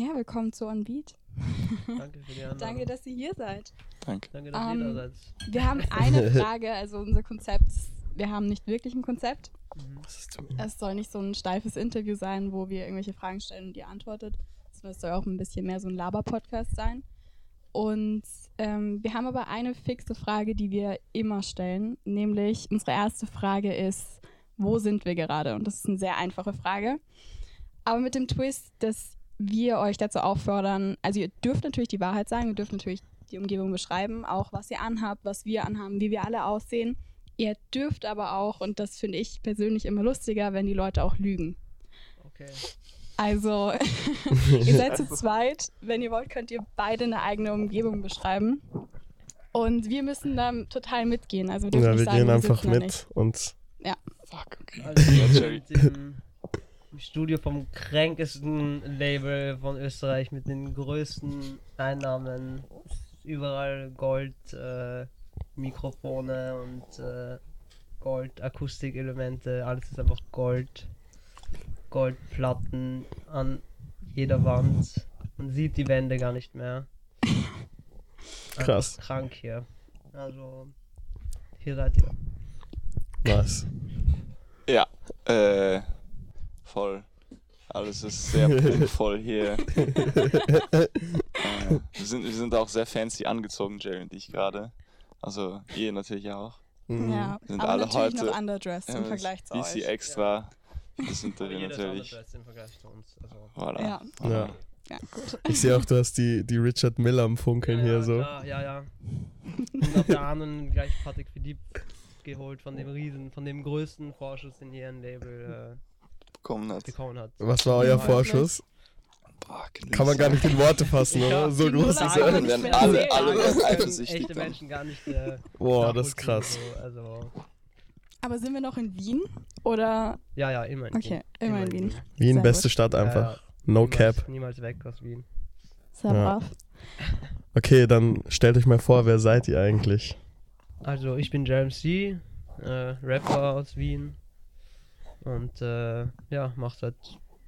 Ja, willkommen zu On Beat. Danke für die Einladung. Danke, dass ihr hier seid. Danke. Danke, dass Ähm, ihr da seid. Wir haben eine Frage, also unser Konzept, wir haben nicht wirklich ein Konzept. Mhm. Es soll nicht so ein steifes Interview sein, wo wir irgendwelche Fragen stellen und ihr antwortet, sondern es soll auch ein bisschen mehr so ein Laber-Podcast sein. Und ähm, wir haben aber eine fixe Frage, die wir immer stellen, nämlich unsere erste Frage ist, wo sind wir gerade? Und das ist eine sehr einfache Frage. Aber mit dem Twist, dass wir euch dazu auffordern, also ihr dürft natürlich die Wahrheit sagen, ihr dürft natürlich die Umgebung beschreiben, auch was ihr anhabt, was wir anhaben, wie wir alle aussehen. Ihr dürft aber auch, und das finde ich persönlich immer lustiger, wenn die Leute auch lügen. Okay. Also, ihr seid zu zweit. Wenn ihr wollt, könnt ihr beide eine eigene Umgebung beschreiben. Und wir müssen dann total mitgehen. Also wir Ja, wir sagen, gehen wir einfach mit Nicht. und Ja. Fuck, okay. Also, Jerry. Studio vom kränkesten Label von Österreich mit den größten Einnahmen. Überall Gold, äh, Mikrofone und äh, Gold, Akustikelemente. Alles ist einfach Gold. Goldplatten an jeder Wand. Man sieht die Wände gar nicht mehr. Krass. Krank hier. Also, hier seid ihr. was. Ja, äh, voll. Alles ist sehr prunkvoll hier. äh, wir, sind, wir sind auch sehr fancy angezogen, Jerry und ich gerade. Also ihr natürlich auch. Mhm. Ja, Sind aber alle natürlich heute- noch underdressed im Ja, Vergleich zu DC euch. extra. Das sind wir natürlich. im Vergleich zu uns. Also. Voilà. Ja. Ja. Ja, gut. Ich sehe auch, du hast die, die Richard Miller am Funkeln ja, hier ja, so. Klar, ja, ja. Und auf der anderen gleich Patrick Philippe geholt von dem Riesen, von dem größten Vorschuss, den hier ein Label Bekommen hat. bekommen hat. Was war euer Vorschuss? Boah, Kann man gar nicht in Worte fassen, oder? So groß ist er. Dann werden alle, alle eifersüchtig echte. Menschen gar nicht. Äh, Boah, das ist krass. So, also, Aber sind wir noch in Wien? Oder? ja, ja, immer in Okay, immer in Wien. Wien, Sehr beste. Stadt Ja, einfach. ja. No niemals, cap. Niemals weg aus Wien. Sehr Ja. brav. Okay, dann stellt euch mal vor, wer seid ihr eigentlich? Also, ich bin Jeremy C., äh, Rapper aus Wien. Und äh, ja, mach seit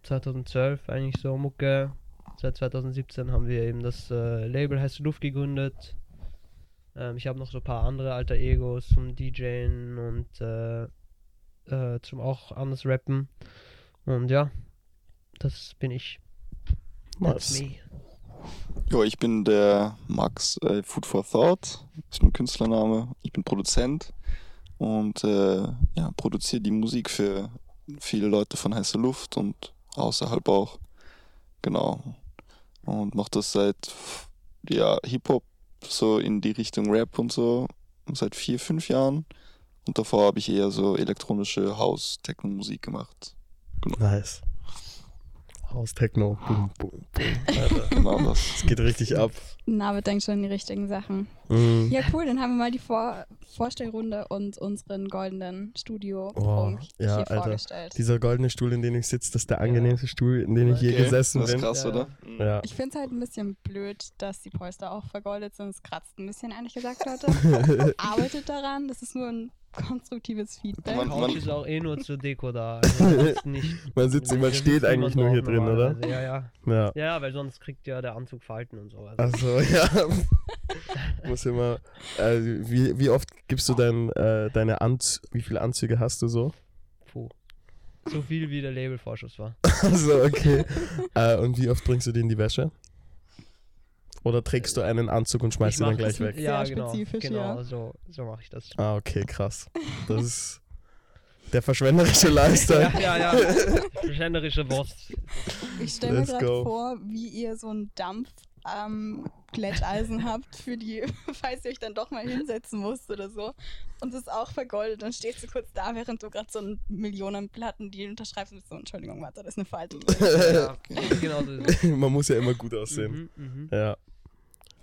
2012 eigentlich so Mucke. Seit 2017 haben wir eben das äh, Label Heiße Luft gegründet. Ähm, ich habe noch so ein paar andere alter Egos zum DJen und äh, äh, zum auch anders rappen. Und ja, das bin ich. That's Nice. me. Jo, ich bin der Max äh, Food for Thought, ist mein Künstlername. Ich bin Produzent und äh, ja, produziere die Musik für viele Leute von Heiße Luft und außerhalb auch. Genau. Und mache das seit ja, Hip-Hop so in die Richtung Rap und so seit vier, fünf Jahren. Und davor habe ich eher so elektronische House-Techno-Musik gemacht. Nice. Haus Techno. Boom, boom, boom. Alter, Genau das. es geht richtig ab. Navid denkt schon die richtigen Sachen. Mhm. Ja, cool, dann haben wir mal die Vor Vorstellrunde und unseren goldenen studio Oh, hier ja, Alter. vorgestellt. Dieser goldene Stuhl, in dem ich sitze, das ist der angenehmste Stuhl, in dem ich je Okay, gesessen das ist bin. krass, Ja, oder? Ja. Ich finde es halt ein bisschen blöd, dass die Polster auch vergoldet sind. Es kratzt ein bisschen, ehrlich gesagt, Leute. Arbeitet daran, das ist nur ein konstruktives Feedback. Man- Couch ist auch eh nur zur Deko da. Also nicht, Man sitzt, man steht eigentlich nur hier drin, oder? Ja, ja. Ja. Ja, weil sonst kriegt ja der Anzug Falten und so. Also, Also, ja. Muss immer. Äh, wie, wie oft gibst du dein, äh, deine Anz wie viele Anzüge hast du so? puh. So viel wie der Labelvorschuss war. Also, okay. äh, und wie oft bringst du den in die Wäsche? Oder trägst du einen Anzug und schmeißt ihn dann gleich das weg? Ja, Sehr genau. spezifisch, genau, ja. so, so mache ich das. Ah, okay, krass. Das ist der verschwenderische Lifestyle. Ja, ja, ja. Verschwenderische Wurst. Ich stelle mir gerade vor, wie ihr so ein Dampf ähm, Glätteisen habt für die, falls ihr euch dann doch mal hinsetzen musst oder so. Und das ist auch vergoldet. Dann stehst du kurz da, während du gerade so einen Millionenplatten-Deal unterschreibst und bist so, Entschuldigung, warte, da ist eine Falte. Ja, genau so es. Man muss ja immer gut aussehen. Mhm, mhm. Ja.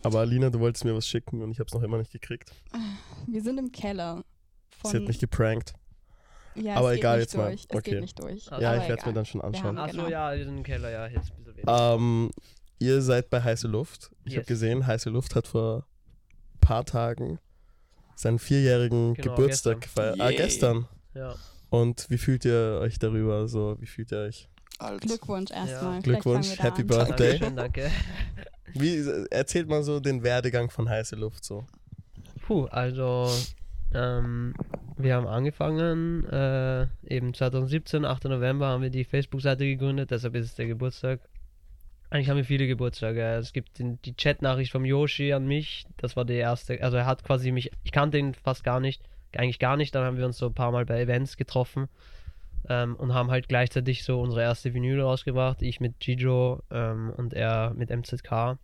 Aber Alina, du wolltest mir was schicken und ich habe es noch immer nicht gekriegt. Wir sind im Keller. Sie hat mich geprankt. ja, aber es geht egal, nicht jetzt mal. durch. Es Okay. geht nicht durch. Ja, Ja, ich werde es mir dann schon anschauen. Achso, Genau. ja, wir sind im Keller, ja, jetzt ein bisschen weniger. Ähm, ihr seid bei Heiße Luft. Ich habe Yes. gesehen, Heiße Luft hat vor ein paar Tagen seinen vierjährigen Genau, Geburtstag gestern. gefeiert. Ah, gestern. Ja. Und wie fühlt ihr euch darüber? So, wie fühlt ihr euch? Alt. Glückwunsch erstmal. Vielleicht Glückwunsch, Happy an. Birthday. Dankeschön, danke. Wie erzählt mal so den Werdegang von heiße Luft so? Puh, also ähm, wir haben angefangen, äh, eben 2017, 8. November haben wir die Facebook-Seite gegründet, deshalb ist es der Geburtstag. Eigentlich haben wir viele Geburtstage. Es gibt den, die Chat-Nachricht vom Yoshi an mich, das war die erste, also er hat quasi mich, ich kannte ihn fast gar nicht, eigentlich gar nicht, dann haben wir uns so ein paar Mal bei Events getroffen ähm, und haben halt gleichzeitig so unsere erste Vinyl rausgebracht, ich mit Gijo ähm, und er mit MZK.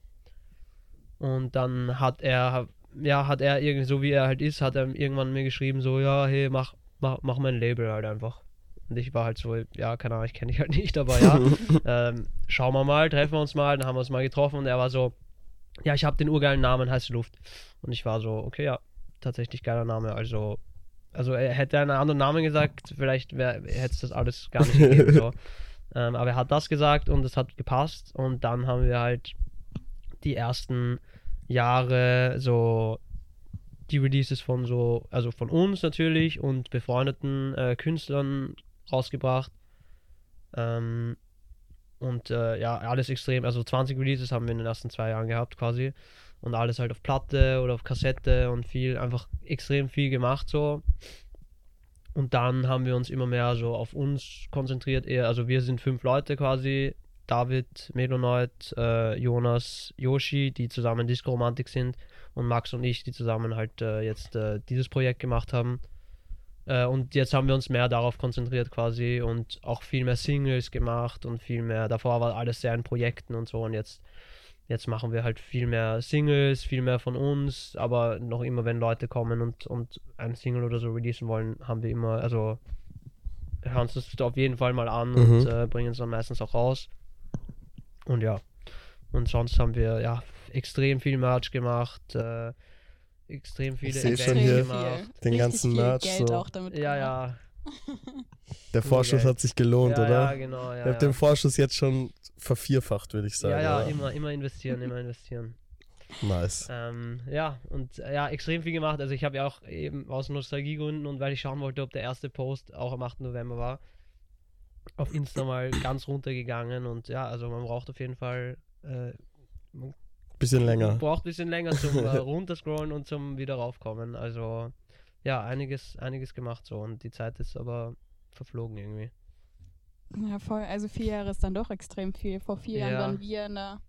Und dann hat er, ja, hat er irgendwie, so wie er halt ist, hat er irgendwann mir geschrieben, so, ja, hey, mach, mach, mach mein Label halt einfach. Und ich war halt so, ja, keine Ahnung, ich kenne dich halt nicht, aber ja, ähm, schauen wir mal, treffen wir uns mal, dann haben wir uns mal getroffen und er war so, ja, ich habe den urgeilen Namen, heiße Luft. Und ich war so, okay, ja, tatsächlich geiler Name, also, also er hätte einen anderen Namen gesagt, vielleicht hätte es das alles gar nicht gegeben, so. Ähm, aber er hat das gesagt und es hat gepasst und dann haben wir halt die ersten Jahre so die Releases von so, also von uns natürlich und befreundeten äh, Künstlern rausgebracht. Ähm, und äh, ja, alles extrem, also 20 Releases haben wir in den ersten zwei Jahren gehabt quasi. Und alles halt auf Platte oder auf Kassette und viel, einfach extrem viel gemacht so. Und dann haben wir uns immer mehr so auf uns konzentriert, eher, also wir sind fünf Leute quasi, David, Melonoid, äh, Jonas, Yoshi, die zusammen Disco Romantik sind und Max und ich, die zusammen halt äh, jetzt äh, dieses Projekt gemacht haben. Äh, und jetzt haben wir uns mehr darauf konzentriert quasi und auch viel mehr Singles gemacht und viel mehr, davor war alles sehr in Projekten und so und jetzt, jetzt machen wir halt viel mehr Singles, viel mehr von uns, aber noch immer, wenn Leute kommen und, und ein Single oder so releasen wollen, haben wir immer, also hören uns das auf jeden Fall mal an Mhm. und äh, bringen es dann meistens auch raus. Und ja, und sonst haben wir ja extrem viel Merch gemacht, äh, extrem viele seh schon Events hier gemacht. den Richtig ganzen viel Merch Geld so. auch damit Ja, gemacht. ja. Der Vorschuss hat sich gelohnt, ja, oder? Ja, genau. Ja, Ihr habt ja. den Vorschuss jetzt schon vervierfacht, würde ich sagen. ja, ja, immer, immer investieren, immer investieren. Nice. Ähm, ja, und äh, ja, extrem viel gemacht. Also ich habe ja auch eben aus Nostalgiegründen und weil ich schauen wollte, ob der erste Post auch am 8. November war, auf Insta mal ganz runtergegangen und ja, also man braucht auf jeden Fall äh, Bisschen länger. braucht ein bisschen länger zum äh, runterscrollen und zum wieder raufkommen. Also ja, einiges, einiges gemacht so und die Zeit ist aber verflogen irgendwie. Ja, voll. Also vier Jahre ist dann doch extrem viel. Vor vier Ja. Jahren waren wir in der,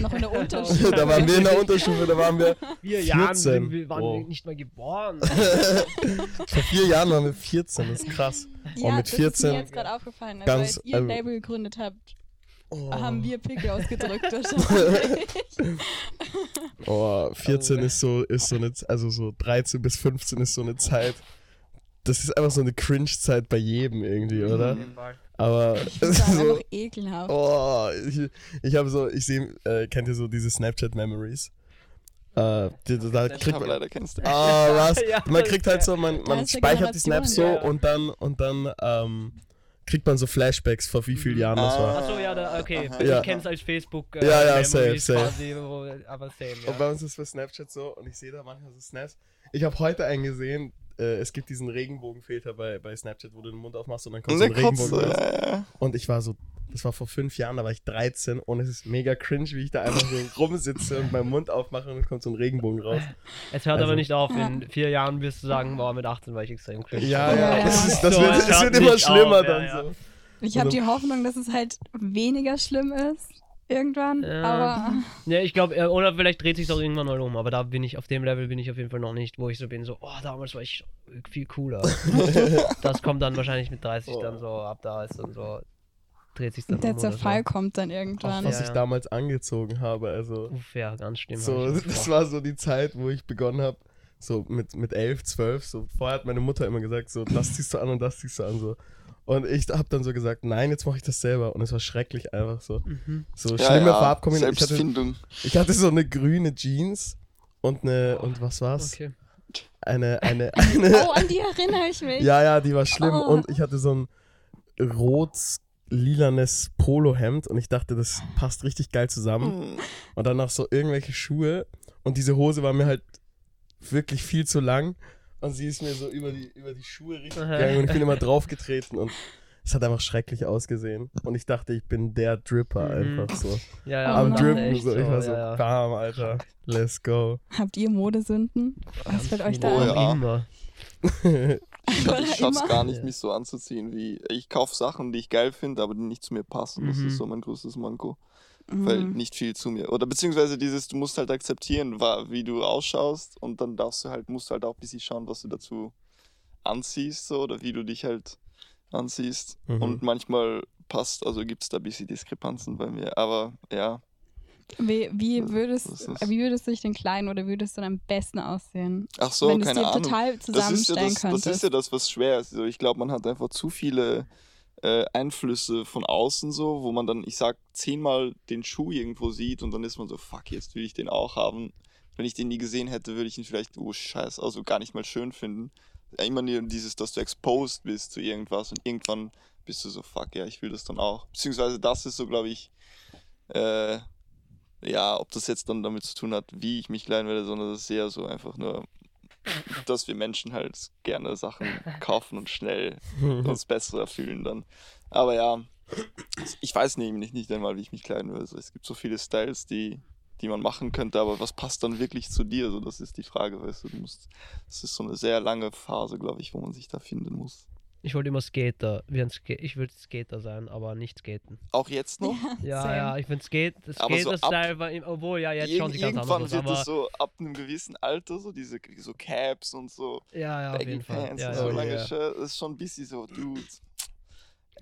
noch in der Unterstufe. da waren wir in der Unterstufe, da waren wir. Vier 14. Jahren sind wir, waren Oh. wir nicht mal geboren. Vor vier Jahren waren wir 14, das ist krass. Ja, Und mit das ist 14 mir jetzt gerade aufgefallen. Also ganz- als ihr also- Label gegründet habt, Oh, haben wir Pickel ausgedrückt wahrscheinlich. oh 14 Oh. ist so, ist so eine, also so 13 bis 15 ist so eine Zeit. Das ist einfach so eine Cringe-Zeit bei jedem irgendwie, oder? Auf jeden Fall. Aber Das war so, einfach ekelhaft. oh, ich, ich habe so, ich sehe, äh, kennt ihr so diese Snapchat-Memories? Äh, die, da Ich kriegt habe man, leider kennst du. Ah, was? Ja, man kriegt halt so, man, man ist speichert die Snaps so ja. und dann und dann ähm, kriegt man so Flashbacks vor wie vielen Jahren das war. Achso, ja, da, okay. Aha. Also Ja. Ich kenn's als Facebook. Äh, Ja, ja, Memories safe, safe. Quasi, wo, aber same, ja. Und bei uns ist für Snapchat so und ich sehe da manchmal so Snaps. Ich habe heute einen gesehen, äh, es gibt diesen Regenbogenfilter bei, bei Snapchat, wo du den Mund aufmachst und dann kommt Und so ein Regenbogen raus. ja, ja. Und ich war so, das war vor fünf Jahren, da war ich 13 und es ist mega cringe, wie ich da einfach so rumsitze und meinen Mund aufmache und es kommt so ein Regenbogen raus. Es hört Also- aber nicht auf. In vier Jahren wirst du sagen, boah, mit 18 war ich extrem cringe. Ja, ja. Das, ist, das So, wird, es wird immer schlimmer auf, dann ja. so. Ich habe Oder- die Hoffnung, dass es halt weniger schlimm ist. Irgendwann. Ja. Aber Ja, ich glaube, äh, oder vielleicht dreht sich doch irgendwann mal um, aber da bin ich, auf dem Level bin ich auf jeden Fall noch nicht, wo ich so bin, so, oh, damals war ich viel cooler. das kommt dann wahrscheinlich mit 30 dann so, ab da ist dann so, dreht sich dann der um Zerfall so. kommt dann Auch irgendwann. was Ja, ich ja. damals angezogen habe, also Uff, ja, ganz hab so, das war so die Zeit, wo ich begonnen habe, so mit, mit 11, 12, so vorher hat meine Mutter immer gesagt, so das ziehst du an und das ziehst du an, so. Und ich habe dann so gesagt, nein, jetzt mache ich das selber. Und es war schrecklich einfach so. Mhm. So Ja, schlimme ja, Farbkombinationen. Ich ich hatte so eine grüne Jeans und eine, und was war's? Okay. Eine, eine, eine. Oh, an die erinnere ich mich. Ja, ja, die war schlimm. Oh. Und ich hatte so ein rot-lilanes Polohemd und ich dachte, das passt richtig geil zusammen. Hm. Und dann noch so irgendwelche Schuhe. Und diese Hose war mir halt wirklich viel zu lang. Und sie ist mir so über die, über die Schuhe richtig gegangen und ich bin immer draufgetreten. Und Es hat einfach schrecklich ausgesehen. Und ich dachte, ich bin der Dripper Mhm. einfach so. Ja, ja, Oh Am nein. Drippen so. Ich war so, ja, ja. bam, Alter. Let's go. Habt ihr Modesünden? Was fällt euch da Oh ein? ja. Ich, ich schaff's gar nicht, mich so anzuziehen, wie ich kaufe Sachen, die ich geil finde, aber die nicht zu mir passen. Das Mhm. ist so mein größtes Manko. Weil Mhm. nicht viel zu mir. Oder beziehungsweise dieses, du musst halt akzeptieren, wie du ausschaust und dann darfst du halt, musst du halt auch ein bisschen schauen, was du dazu anziehst, so, oder wie du dich halt anziehst. Mhm. Und manchmal passt, also gibt es da ein bisschen Diskrepanzen bei mir. Aber ja, Wie, wie, würdest, wie würdest du dich denn kleiden oder würdest du dann am besten aussehen? ach so, wenn keine dir Ahnung. total Das ist, ja zusammenstellen das, das ist ja das, was schwer ist. Also ich glaube, man hat einfach zu viele äh, Einflüsse von außen so, wo man dann, ich sag, zehnmal den Schuh irgendwo sieht und dann ist man so, fuck, jetzt will ich den auch haben. Wenn ich den nie gesehen hätte, würde ich ihn vielleicht, oh scheiße, also gar nicht mal schön finden. Immer dieses, dass du exposed bist zu irgendwas und irgendwann bist du so, fuck, ja, ich will das dann auch. Beziehungsweise das ist so, glaube ich, äh, ja, ob das jetzt dann damit zu tun hat, wie ich mich kleiden werde, sondern das ist eher so einfach nur, dass wir Menschen halt gerne Sachen kaufen und schnell uns besser erfüllen dann. Aber ja, ich weiß nämlich nicht einmal, wie ich mich kleiden will. Also es gibt so viele Styles, die, die man machen könnte, aber was passt dann wirklich zu dir? So, das ist die Frage, weißt du. du musst, das ist so eine sehr lange Phase, glaube ich, wo man sich da finden muss. Ich wollte immer Skater. Ich würde Skater sein, aber nicht skaten. Auch jetzt noch? Ja, Same. ja, ich finde Skate, das Aber so ab- Skater-Style obwohl ja jetzt Irg sie ganz irgendwann anders wird es so ab einem gewissen Alter, so diese so Caps und so ja, ja, auf Baggy jeden Fall. Pants Ja, und ja, so Oh, lange yeah. Shirt, das ist schon ein bisschen so, dude.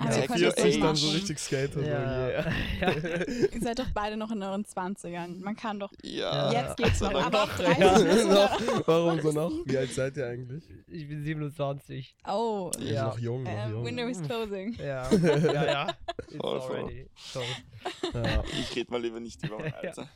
Also Ja, ihr das euch nicht dann so richtig Skater. Ja, yeah. ja. Ihr seid doch beide noch in euren 20ern. Man kann doch. Ja. Jetzt geht's noch. Gott sei Aber Dank. ab 30 Ja. müssen wir- noch, warum so noch? Wie alt seid ihr eigentlich? Ich bin 27. Oh. Ja. Noch jung, noch Äh, jung. window is closing. Ja, ja, ja. It's already. So. Ja. Ich rede mal lieber nicht über mein Alter.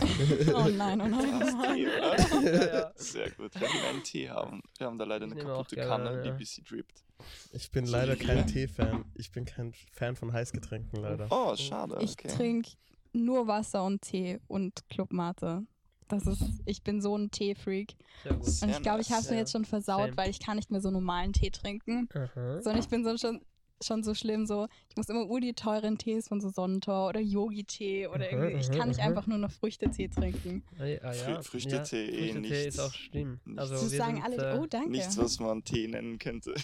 Oh nein, oh nein. Oh Tee, nein. oder? Ja, ja. Sehr gut. Wir haben einen Tee haben. Wir haben da leider Ich eine kaputte gerne, Kanne, die ein bisschen drippt. Ich bin leider kein Tee-Fan. Ich bin kein Fan von Heißgetränken, leider. Oh, schade. Ich Okay. trinke nur Wasser und Tee und Clubmate. Das ist, ich bin so ein Teefreak. Und ich glaube, ich habe es mir jetzt schon versaut, Same. weil ich kann nicht mehr so normalen Tee trinken. Aha. Sondern ich bin so schon, schon so schlimm, so, ich muss immer ur die teuren Tees von so Sonnentor oder Yogi-Tee oder Aha, irgendwie. Ich aha, kann nicht aha. einfach nur noch Früchtetee trinken. Ah, ja, ja. Frü- Früchtetee, eh Früchtetee nichts. ist auch schlimm. Nichts. Also wir sagen sind, alle, äh, oh danke. Nichts, was man Tee nennen könnte.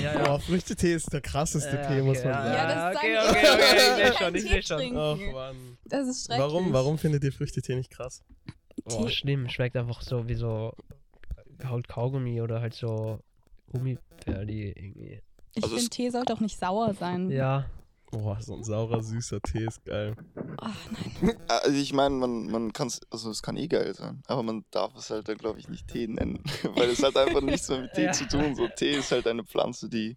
Ja, ja. Oh, Früchtetee ist der krasseste Ja, Tee, muss okay, man ja. sagen. Ja, das okay, sagen okay, die. okay, ich schon, ich Tee seh schon. Och, Mann. Das ist schrecklich. Warum, warum findet ihr Früchtetee nicht krass? Oh, schlimm. Schmeckt einfach so wie so halt Kaugummi oder halt so Gummibärli irgendwie. Ich Also finde, Tee sollte auch nicht sauer sein. Ja. Boah, so ein saurer, süßer Tee ist geil. Ach nein. Also ich meine, man, man kann es, also es kann eh geil sein, aber man darf es halt dann, glaube ich, nicht Tee nennen, weil es hat einfach nichts mehr mit Tee Ja. zu tun. So Tee ist halt eine Pflanze, die,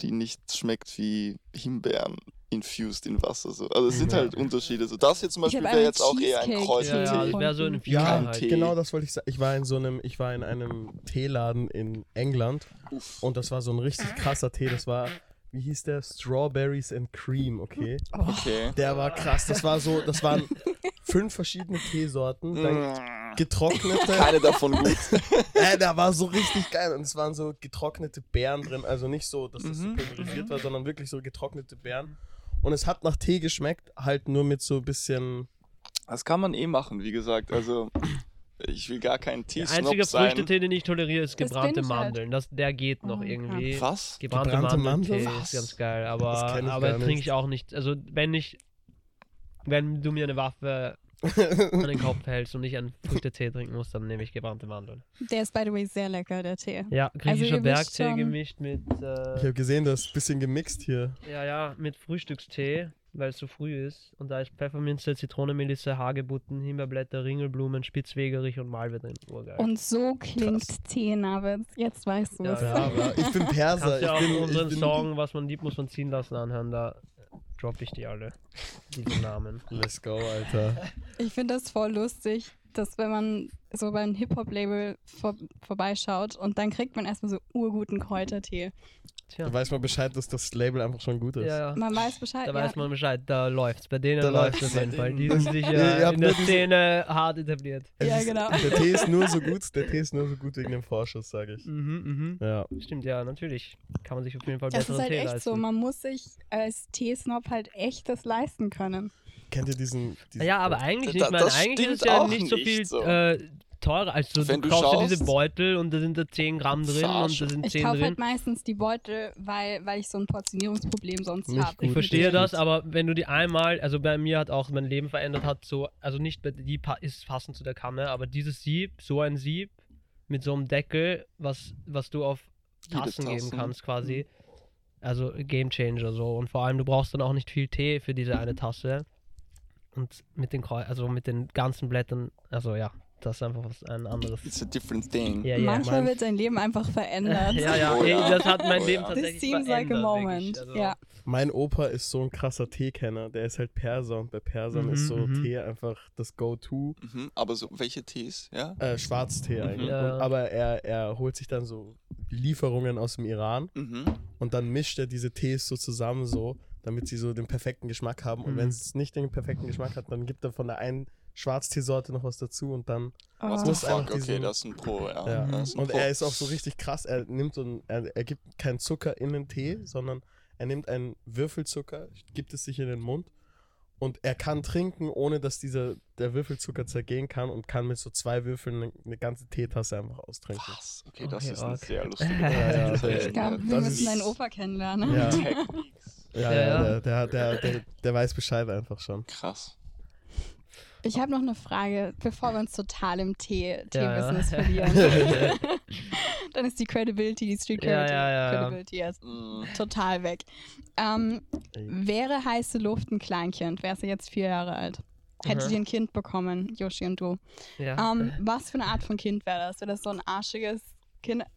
die nicht schmeckt wie Himbeeren infused in Wasser. So. Also es sind Ja. halt Unterschiede. So das jetzt zum Ich Beispiel wäre jetzt auch eher ein Kräutertee. ja, wäre so ein Ja, halt. Tee. genau das wollte ich sagen. Ich war in so einem, ich war in einem Teeladen in England Uff. und das war so ein richtig krasser Tee. Das war, wie hieß der? Strawberries and Cream, okay? Okay. Der war krass. Das war so, das waren fünf verschiedene Teesorten, dann getrocknete. Keine davon gut. Äh, der war so richtig geil und es waren so getrocknete Beeren drin, also nicht so, dass das so Mhm. pulverisiert war, sondern wirklich so getrocknete Beeren. Und es hat nach Tee geschmeckt, halt nur mit so ein bisschen. Das kann man eh machen, wie gesagt. Also ich will gar kein Der Tee-Snob einzige sein. Früchtetee, den ich toleriere, ist Das gebrannte ich halt. Mandeln. Das, der geht noch Oh, irgendwie. Was? Gebrannte, Gebrannte Mandeln? ist ganz geil, Das aber, kenn ich aber trinke ich auch nicht. Also wenn ich, wenn du mir eine Waffe an den Kopf hältst und ich einen Früchtetee trinken muss, dann nehme ich gebrannte Mandeln. Der ist, by the way, sehr lecker, der Tee. Ja, griechischer ihr wisst Bergtee schon- gemischt mit, Ich äh, habe gesehen, das ist ein bisschen gemixt hier. ja, ja, mit Frühstückstee, weil es so früh ist. Und da ist Pfefferminze, Zitronenmelisse, Hagebutten, Himbeerblätter, Ringelblumen, Spitzwegerich und Malve drin. Urgeil. Und so klingt Tee, Navid. Jetzt weißt du Ja, es. ja. aber ich bin Perser. Kannst ja auch Ich bin, unseren ich bin, Song, was man liebt, muss man ziehen lassen, anhören. Da droppe ich die alle. Diese Namen. Let's go, Alter. Ich finde das voll lustig, dass wenn man so beim Hip-Hop-Label vor, vorbeischaut und dann kriegt man erstmal so urguten Kräutertee. Tja. Da weiß man Bescheid, dass das Label einfach schon gut ist. Ja, ja. Man weiß Bescheid. Da ja. weiß man Bescheid, da läuft's. Bei denen Da läuft's läuft's. auf jeden Fall. Die Das- sind sich Ihr äh, in nur der Szene hart etabliert. Es Ja, ist- genau. Der Tee ist nur so gut, der Tee ist nur so gut wegen dem Vorschuss, sage ich. Mhm, Ja. mhm. Stimmt, ja, natürlich. Kann man sich auf jeden Fall Das besseren ist halt Tee echt leisten. so, man muss sich als Teesnob halt echt das leisten können. Kennt ihr diesen. diesen Ja, aber eigentlich Da- nicht. Man, das eigentlich ist es ja nicht so viel so. Äh, teurer. Also Wenn du du kaufst ja diese Beutel und da sind da 10 Gramm drin und Verarsche. da sind Ich 10 kaufe drin. halt meistens die Beutel, weil, weil ich so ein Portionierungsproblem sonst habe. Ich verstehe Gut. das, aber wenn du die einmal, also bei mir hat auch mein Leben verändert hat, so, also nicht bei- die ist passend zu der Kanne, aber dieses Sieb, so ein Sieb mit so einem Deckel, was, was du auf Jede Tassen geben kannst quasi. Also Game Changer so. Und vor allem, du brauchst dann auch nicht viel Tee für diese eine Tasse. Und mit den Kreu also mit den ganzen Blättern, also ja, das ist einfach was ein anderes. It's a different thing. Ja, ja. Manchmal mein- wird dein Leben einfach verändert. Ja, ja, Oh ey, ja. das hat mein Oh Leben ja. tatsächlich This seems like a verändert, moment. Also, Ja. Mein Opa ist so ein krasser Teekenner. Der ist halt Perser und bei Persern Mhm, ist so mhm. Tee einfach das Go-To. Mhm. Aber so, welche Tees, ja? Äh, Schwarztee eigentlich. Ja. Und, aber er, er holt sich dann so Lieferungen aus dem Iran Mhm. und dann mischt er diese Tees so zusammen so, damit sie so den perfekten Geschmack haben. Und Mhm. wenn es nicht den perfekten Geschmack hat, dann gibt er von der einen Schwarzteesorte noch was dazu und dann. Oh. What ist einfach fuck, okay, diesen- das ist ein Pro, ja. Ja. Ein Und Pro. er ist auch so richtig krass. Er nimmt so ein, er, er gibt keinen Zucker in den Tee, sondern er nimmt einen Würfelzucker, gibt es sich in den Mund und er kann trinken, ohne dass dieser, der Würfelzucker zergehen kann und kann mit so zwei Würfeln eine, eine ganze Teetasse einfach austrinken. Was? Okay, das Okay, ist eine arg. sehr lustige Ja, ja, Ich glaube, wir das müssen ist- deinen Opa kennenlernen. Ja. ja, Ja, ja, ja. Der, der, der, der, der weiß Bescheid einfach schon. Krass. Ich habe noch eine Frage, bevor wir uns total im Tee- Ja, Tee-Business ja. verlieren. Dann ist die Credibility, die Street Credibility, ja, ja, ja. Credibility Mm, total weg. Ähm, wäre heiße Luft ein Kleinkind, wärst du jetzt vier Jahre alt. Hättet Aha. ihr ein Kind bekommen, Yoshi und du. Ja. Ähm, was für eine Art von Kind wäre das? Wäre das so ein arschiges Kind?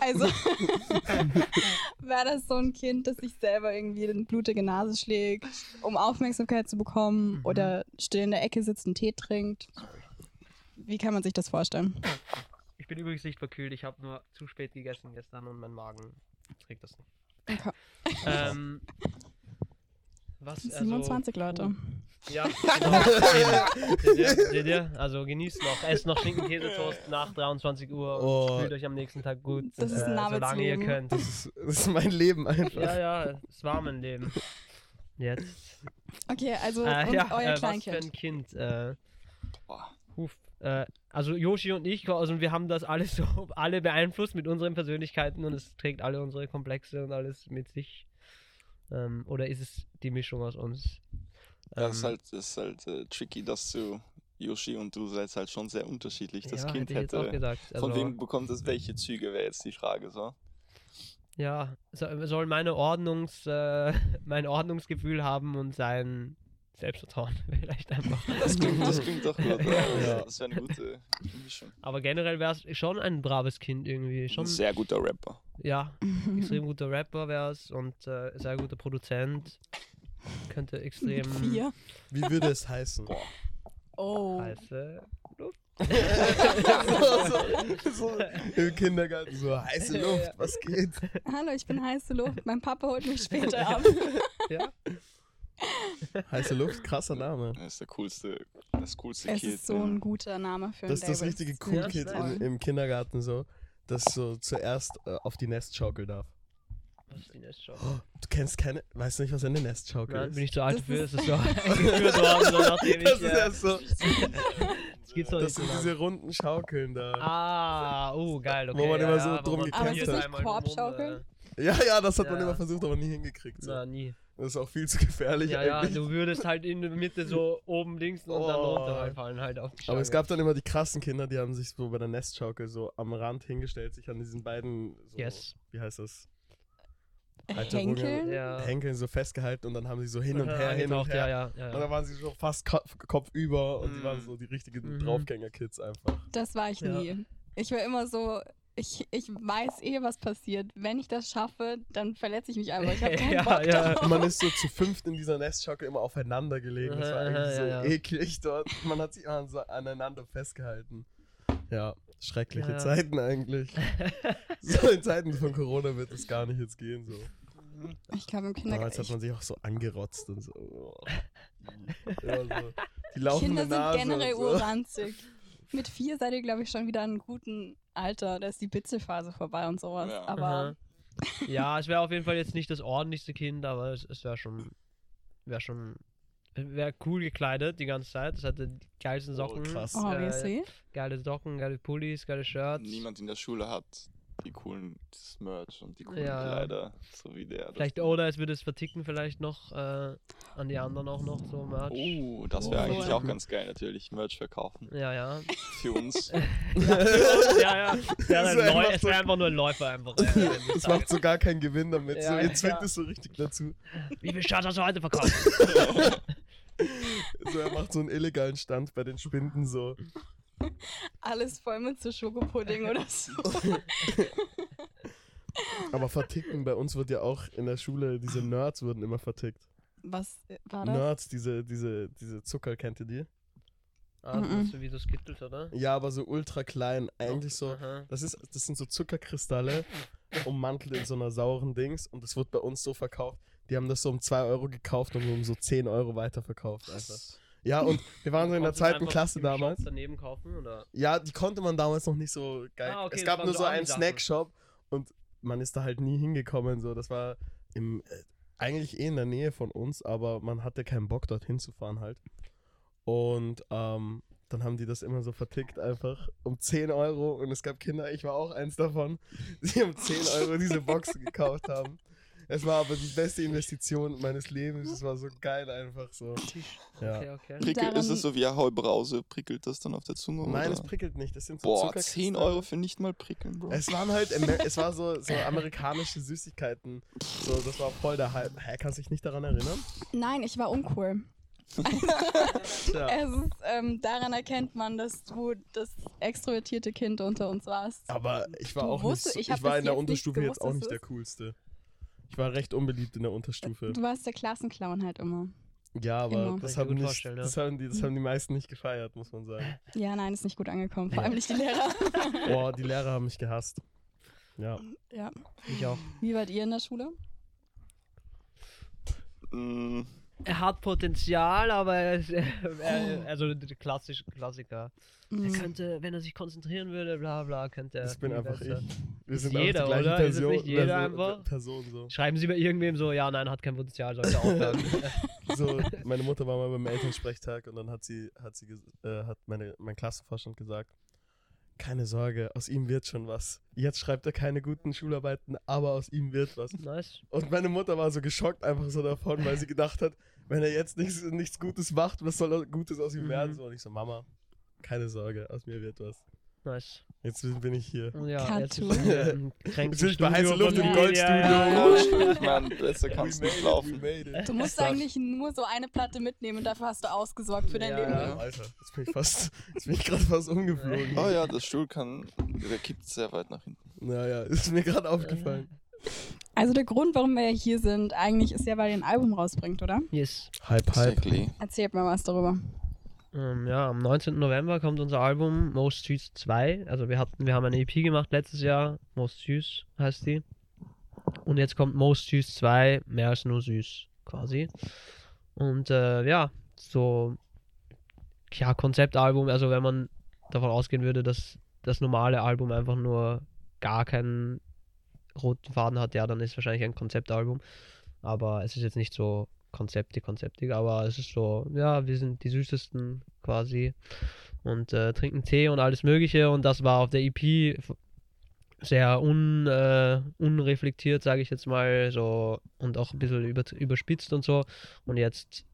also, wäre das so ein Kind, das sich selber irgendwie eine blutige Nase schlägt, um Aufmerksamkeit zu bekommen Mhm. oder still in der Ecke sitzt und Tee trinkt? Wie kann man sich das vorstellen? Ich bin übrigens nicht verkühlt, ich habe nur zu spät gegessen gestern und mein Magen trägt das nicht. Okay. ähm, was, also, 27 Leute. Ja, genau. Seht, ihr, seht ihr? Also genießt noch, esst noch Schinken-Käsetoast nach 23 Uhr und Oh. fühlt euch am nächsten Tag gut, Das ist ein äh, solange ihr könnt. Das ist, das ist mein Leben einfach. Ja, ja, es war mein Leben. Jetzt. Okay, also Äh, und ja, euer äh, was für Kleinkind. ein Kind. Äh. Huf. Äh, also Yoshi und ich, also wir haben das alles so alle beeinflusst mit unseren Persönlichkeiten und es trägt alle unsere Komplexe und alles mit sich. Ähm, oder ist es die Mischung aus uns? Ja, es ist Ähm, halt, ist halt äh, tricky, dass du, Yoshi und du seid halt schon sehr unterschiedlich. Das ja, Kind hätte hätte. gesagt. Von Also, wem bekommt es welche Züge, wäre jetzt die Frage, so. Ja, so- soll meine Ordnungs, äh, mein Ordnungsgefühl haben und sein Selbstvertrauen vielleicht einfach. Das klingt, das klingt doch gut. Ja. Das wäre eine gute Mischung. Aber generell wäre es schon ein braves Kind irgendwie. Schon, Ein sehr guter Rapper. ja, extrem guter Rapper wäre es und äh, sehr guter Produzent. Könnte extrem Vier. Wie würde es heißen? Oh. heiße Luft. so, so, Im Kindergarten so heiße Luft, was geht? Hallo, ich bin heiße Luft. Mein Papa holt mich später ab. Ja. Heiße Luft, krasser Name. Er ist der coolste, das coolste Es Kid. ist so ein guter Name für ein Das ist das richtige Das Cool-Kid toll. im, im Kindergarten so, das so zuerst äh, auf die Nestschaukel darf. Was ist die Nestschau? Du kennst keine, weißt du nicht, was eine Nestschaukel Nein, ist? bin ich zu alt Das für. ist- ist so eingeführt worden, so nachdem das ich. ist Äh, ja so, das gibt's doch das sind so diese runden Schaukeln da. Ah, oh, geil, okay. Wo man ja, immer so ja, drum man gekämpft Aber ist das nicht Korbschaukeln? Ja, ja, das hat man Ja. immer versucht, aber nie hingekriegt. Äh, So. na, nie. Das ist auch viel zu gefährlich Ja, ja, eigentlich. du würdest halt in der Mitte so oben links und dann Oh. runterfallen halt auf die Aber es gab dann immer die krassen Kinder, die haben sich so bei der Nestschaukel so am Rand hingestellt, sich an diesen beiden, so, Yes. wie heißt das, Henkeln? ja. Henkeln so festgehalten und dann haben sie so hin und Ja, her, hin und her. ja, ja, ja, Und dann waren sie schon fast Kopf, Kopf über und die Mhm. waren so die richtigen Mhm. Draufgänger-Kids einfach. Das war ich Ja. nie. Ich war immer so ich, ich weiß eh, was passiert. Wenn ich das schaffe, dann verletze ich mich einfach. Ich habe keinen Ja, Bock ja. drauf. Man ist so zu fünft in dieser Nestschaukel immer aufeinander gelegen. Das war eigentlich so ja, ja. eklig dort. Man hat sich an, so aneinander festgehalten. Ja, schreckliche Ja. Zeiten eigentlich. so in Zeiten von Corona wird es gar nicht jetzt gehen. So. Ich glaube, im Damals Kindergarten. hat man sich auch so angerotzt und so. Ja, so. Die laufende Kinder sind Nase generell so. urranzig. Mit vier seid ihr, glaube ich, schon wieder in einem guten Alter. Da ist die Bitzelphase vorbei und sowas. Ja. Aber. Ja, es wäre auf jeden Fall jetzt nicht das ordentlichste Kind, aber es, es wäre schon, wäre schon, wäre cool gekleidet die ganze Zeit. Es hatte die geilsten Oh, Socken, krass. oh, äh, geile Socken, geile Pullis, geile Shirts. Niemand in der Schule hat die coolen das Merch und die coolen Ja, ja. Kleider, so wie der. das Vielleicht oder es würde es verticken vielleicht noch äh, an die anderen auch noch so Merch. Oh, das wäre Oh. eigentlich auch ganz geil, natürlich. Merch verkaufen. Ja, ja. Für uns. ja, ja. Wäre Das Läu- einfach es so- wär einfach nur ein Läufer einfach. äh, Das macht so gar keinen Gewinn damit. so, Ja, ihr zwingt ja. es so richtig dazu. Wie viel Shirts hast du heute verkauft? So, er macht so einen illegalen Stand bei den Spinden so. Alles voll mit so Schokopudding oder so. Aber verticken, bei uns wird ja auch in der Schule, diese Nerds wurden immer vertickt. Was war das? Nerds, diese, diese, diese Zucker, kennt ihr die? ah, das ist so wie so Skittles, oder? Ja, aber so ultra klein. Eigentlich so. Aha. Das, ist, das sind so Zuckerkristalle, ummantelt in so einer sauren Dings. Und das wird bei uns so verkauft. Die haben das so um 2 Euro gekauft und um so 10 Euro weiterverkauft. Einfach. Ja, und wir waren so in der zweiten Klasse damals. daneben kaufen, oder? Ja, die konnte man damals noch nicht so geil. Ah, okay, es gab nur so einen. Snackshop und man ist da halt nie hingekommen. So, das war im, äh, eigentlich eh in der Nähe von uns, aber man hatte keinen Bock dorthin zu fahren halt. Und ähm, dann haben die das immer so vertickt einfach um 10 Euro und es gab Kinder, ich war auch eins davon, die um 10 Euro diese Boxen gekauft haben. Es war aber die beste Investition meines Lebens. Es war so geil einfach so. Ja. Okay, okay. Prickel, Daran- ist es so wie Ahoi Brause? Prickelt das dann auf der Zunge? Nein, oder? es prickelt nicht. Das sind so Boah, Zuckerkristalle. 10 Euro für nicht mal prickeln, Bro. Es waren halt, es war so, so amerikanische Süßigkeiten. So, das war voll der Hype. Hä, kannst du dich nicht daran erinnern? Nein, ich war uncool. Ja. Es ist, ähm, daran erkennt man, dass du das extrovertierte Kind unter uns warst. Aber ich war Du auch nicht, ich so, ich, war in der Unterstufe gewusst, jetzt auch nicht der coolste. Ich war recht unbeliebt in der Unterstufe. Du warst der Klassenclown halt immer. Ja, aber Immer. Das haben, nicht, ja. das, haben die, das haben die meisten nicht gefeiert, muss man sagen. Ja, nein, ist nicht gut angekommen. Vor allem nicht die Lehrer. Boah, die Lehrer haben mich gehasst. Ja. ja. Ich auch. Wie wart ihr in der Schule? Mm, Er hat Potenzial, aber er ist, er, also der klassische Klassiker. Er Mhm. könnte, wenn er sich konzentrieren würde, bla bla, könnte er. Das bin einfach besser. ich. Wir sind jeder, die oder? Person. nicht jeder Person, einfach? Person so. Schreiben Sie bei irgendwem so, ja, nein, hat kein Potenzial, sollte aufhören. so, meine Mutter war mal beim Elternsprechtag und dann hat sie, hat sie, äh, hat meine, mein Klassenvorstand gesagt, keine Sorge, aus ihm wird schon was. Jetzt schreibt er keine guten Schularbeiten, aber aus ihm wird was. nice. Und meine Mutter war so geschockt einfach so davon, weil sie gedacht hat, wenn er jetzt nichts, nichts Gutes macht, was soll Gutes aus ihm Mhm. werden? So, und ich so, Mama, keine Sorge, aus mir wird was. Nice. Jetzt bin ich hier. Ja, Cartoon. jetzt im bin ich bei heißer Luft im. Goldstudio. Ja, besser kann es We nicht laufen. Du musst eigentlich nur so eine Platte mitnehmen und dafür hast du ausgesorgt für dein Ja. Leben. Ja, Alter, jetzt bin ich fast, jetzt bin ich gerade fast umgeflogen. Oh ja, das Stuhl kann, der kippt sehr weit nach hinten. Naja, ist mir gerade aufgefallen. Also der Grund, warum wir hier sind, eigentlich ist ja, weil ihr ein Album rausbringt, oder? Yes. Hype, Exactly. Erzählt mir was darüber. Ähm, ja, am 19. November kommt unser Album Most Süß 2. Also wir hatten, wir haben eine EP gemacht letztes Jahr. Most Süß heißt die. Und jetzt kommt Most Süß 2, mehr als nur süß, quasi. Und äh, ja, so ja, Konzeptalbum, also wenn man davon ausgehen würde, dass das normale Album einfach nur gar keinen roten Faden hat, ja, dann ist wahrscheinlich ein Konzeptalbum. Aber es ist jetzt nicht so konzeptig, konzeptig, aber es ist so, ja, wir sind die süßesten quasi und äh, trinken Tee und alles Mögliche und das war auf der EP sehr un, äh, unreflektiert, sage ich jetzt mal, so und auch ein bisschen über, überspitzt und so und jetzt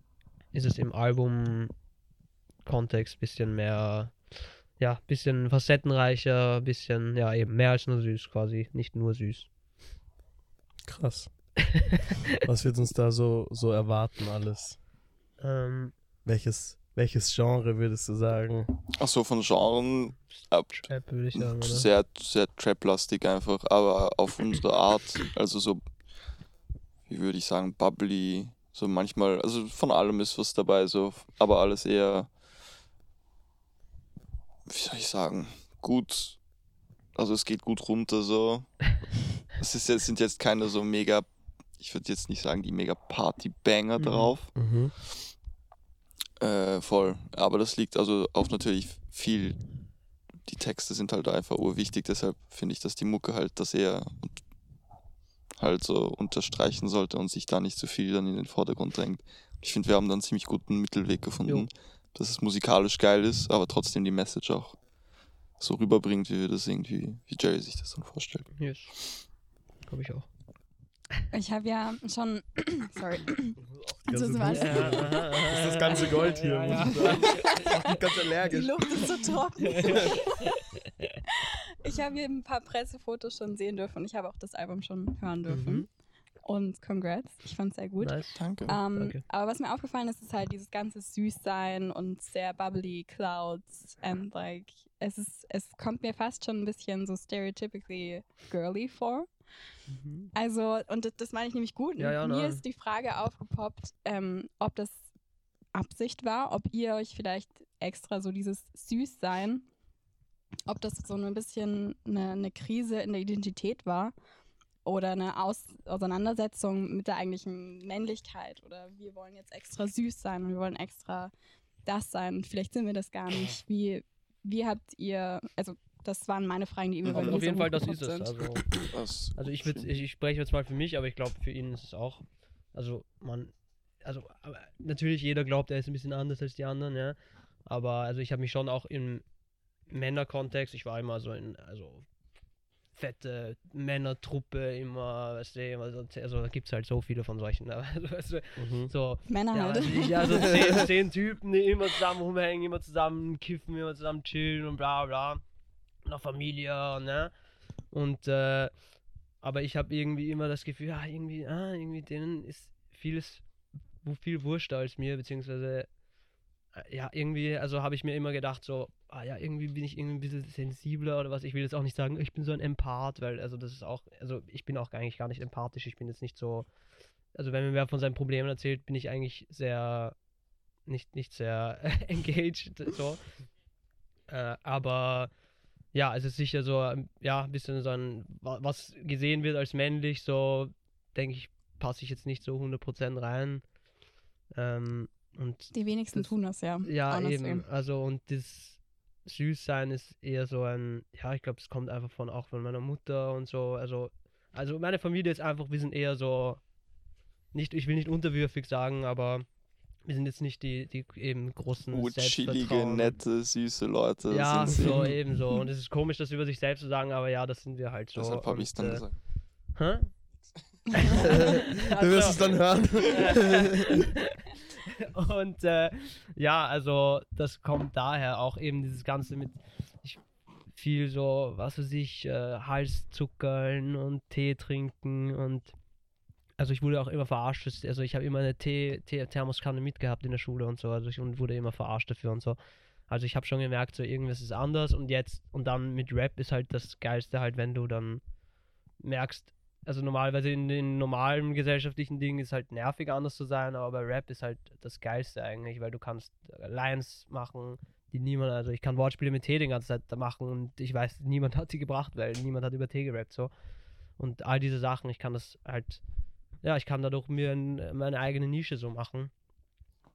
ist es im Album-Kontext bisschen mehr, ja, bisschen facettenreicher, bisschen, ja, eben mehr als nur süß quasi, nicht nur süß. Krass. Was wird uns da so, so erwarten alles? Ähm, Welches Welches Genre würdest du sagen? Achso, von Genren ab, Trap würde ich sagen, oder? sehr, sehr Trap-lastig einfach, aber auf unsere Art, also so, wie würde ich sagen, bubbly, so manchmal, also von allem ist was dabei, so, aber alles eher, wie soll ich sagen, gut, also es geht gut runter, so. Es ist jetzt, sind jetzt keine so mega, ich würde jetzt nicht sagen, die mega Party-Banger Mhm. drauf. Mhm. Äh, voll. Aber das liegt also auf natürlich viel. Die Texte sind halt einfach urwichtig, deshalb finde ich, dass die Mucke halt das eher halt so unterstreichen sollte und sich da nicht zu viel dann in den Vordergrund drängt. Ich finde, wir haben dann einen ziemlich guten Mittelweg gefunden, Jo. dass es musikalisch geil ist, aber trotzdem die Message auch so rüberbringt, wie wir das irgendwie, wie Jerry sich das dann vorstellt. Yes. Glaube ich auch. Ich habe ja schon. Sorry. Die Ja, aha, aha, Das ist das ganze Gold hier, Ja, muss ja. ich sagen. Ich bin ganz Die allergisch. Luft ist so trocken. ich habe hier ein paar Pressefotos schon sehen dürfen und ich habe auch das Album schon hören dürfen. Mhm. Und congrats, ich fand es sehr gut. Nice. Danke. Ähm, Danke. aber was mir aufgefallen ist, ist halt dieses ganze Süßsein und sehr bubbly Clouds and like es ist, es kommt mir fast schon ein bisschen so stereotypically girly vor. Mhm. Also, und das, das meine ich nämlich gut. Ja, ja, Mir nein. ist die Frage aufgepoppt, ähm, ob das Absicht war, ob ihr euch vielleicht extra so dieses Süßsein, ob das so ein bisschen eine, eine Krise in der Identität war oder eine Aus Auseinandersetzung mit der eigentlichen Männlichkeit oder wir wollen jetzt extra süß sein und wir wollen extra das sein. Vielleicht sind wir das gar nicht. Wie, wie habt ihr, also das waren meine Fragen, die mir bei Auf, auf jeden Fall, das ist es. Also, Das- also ich, würd, ich, ich spreche jetzt mal für mich, aber ich glaube, für ihn ist es auch. Also, man. Also, natürlich, jeder glaubt, er ist ein bisschen anders als die anderen, ja. Aber also ich habe mich schon auch im Männerkontext, ich war immer so in, also fette Männertruppe, immer, weißt du, immer so, also da gibt es halt so viele von solchen. aber Also, weißt du, Mhm. so, Männer ja, halt. also ich, also zehn, zehn Typen, die immer zusammen rumhängen, immer zusammen kiffen, immer zusammen chillen und bla bla. Noch Familie, ne? Und äh, aber ich habe irgendwie immer das Gefühl, ja, irgendwie, ah, irgendwie denen ist vieles viel wurschter als mir, beziehungsweise äh, ja, irgendwie, also habe ich mir immer gedacht, so, ah ja, irgendwie bin ich irgendwie ein bisschen sensibler oder was. Ich will jetzt auch nicht sagen, ich bin so ein Empath, weil, also das ist auch, also ich bin auch eigentlich gar nicht empathisch, ich bin jetzt nicht so, also wenn mir wer von seinen Problemen erzählt, bin ich eigentlich sehr, nicht, nicht sehr engaged, so. Äh, aber ja, es ist sicher so, ähm, ja, ein bisschen so ein, wa- was gesehen wird als männlich, so, denke ich, passe ich jetzt nicht so 100% rein. Ähm, und Die wenigsten Das- tun das ja. ja, honestly. eben. Also und das Süßsein ist eher so ein, ja, ich glaube, es kommt einfach von auch von meiner Mutter und so. Also, also meine Familie ist einfach, wir sind eher so, nicht, ich will nicht unterwürfig sagen, aber wir sind jetzt nicht die, die eben großen Urchillige, Selbstvertrauen- nette, süße Leute Ja, so eben so. Und es ist komisch, das über sich selbst zu sagen, aber ja, das sind wir halt so. Deshalb habe ich es dann äh, gesagt. Hä? Du wirst es dann hören. Und äh, ja, also das kommt daher auch eben dieses Ganze mit ich, viel so, was weiß ich, äh, Halszuckern und Tee trinken und also ich wurde auch immer verarscht. Also ich habe immer eine Tee, Tee Thermoskanne mitgehabt in der Schule und so, also ich und wurde immer verarscht dafür und so. Also ich habe schon gemerkt, so irgendwas ist anders und jetzt und dann mit Rap ist halt das Geilste halt, wenn du dann merkst, also normalerweise in den normalen gesellschaftlichen Dingen ist halt nervig anders zu sein, aber bei Rap ist halt das Geilste eigentlich, weil du kannst Lines machen, die niemand, also ich kann Wortspiele mit T die ganze Zeit machen und ich weiß, niemand hat sie gebracht, weil niemand hat über T gerappt so. Und all diese Sachen, ich kann das halt, ja, ich kann dadurch mir ein, meine eigene Nische so machen.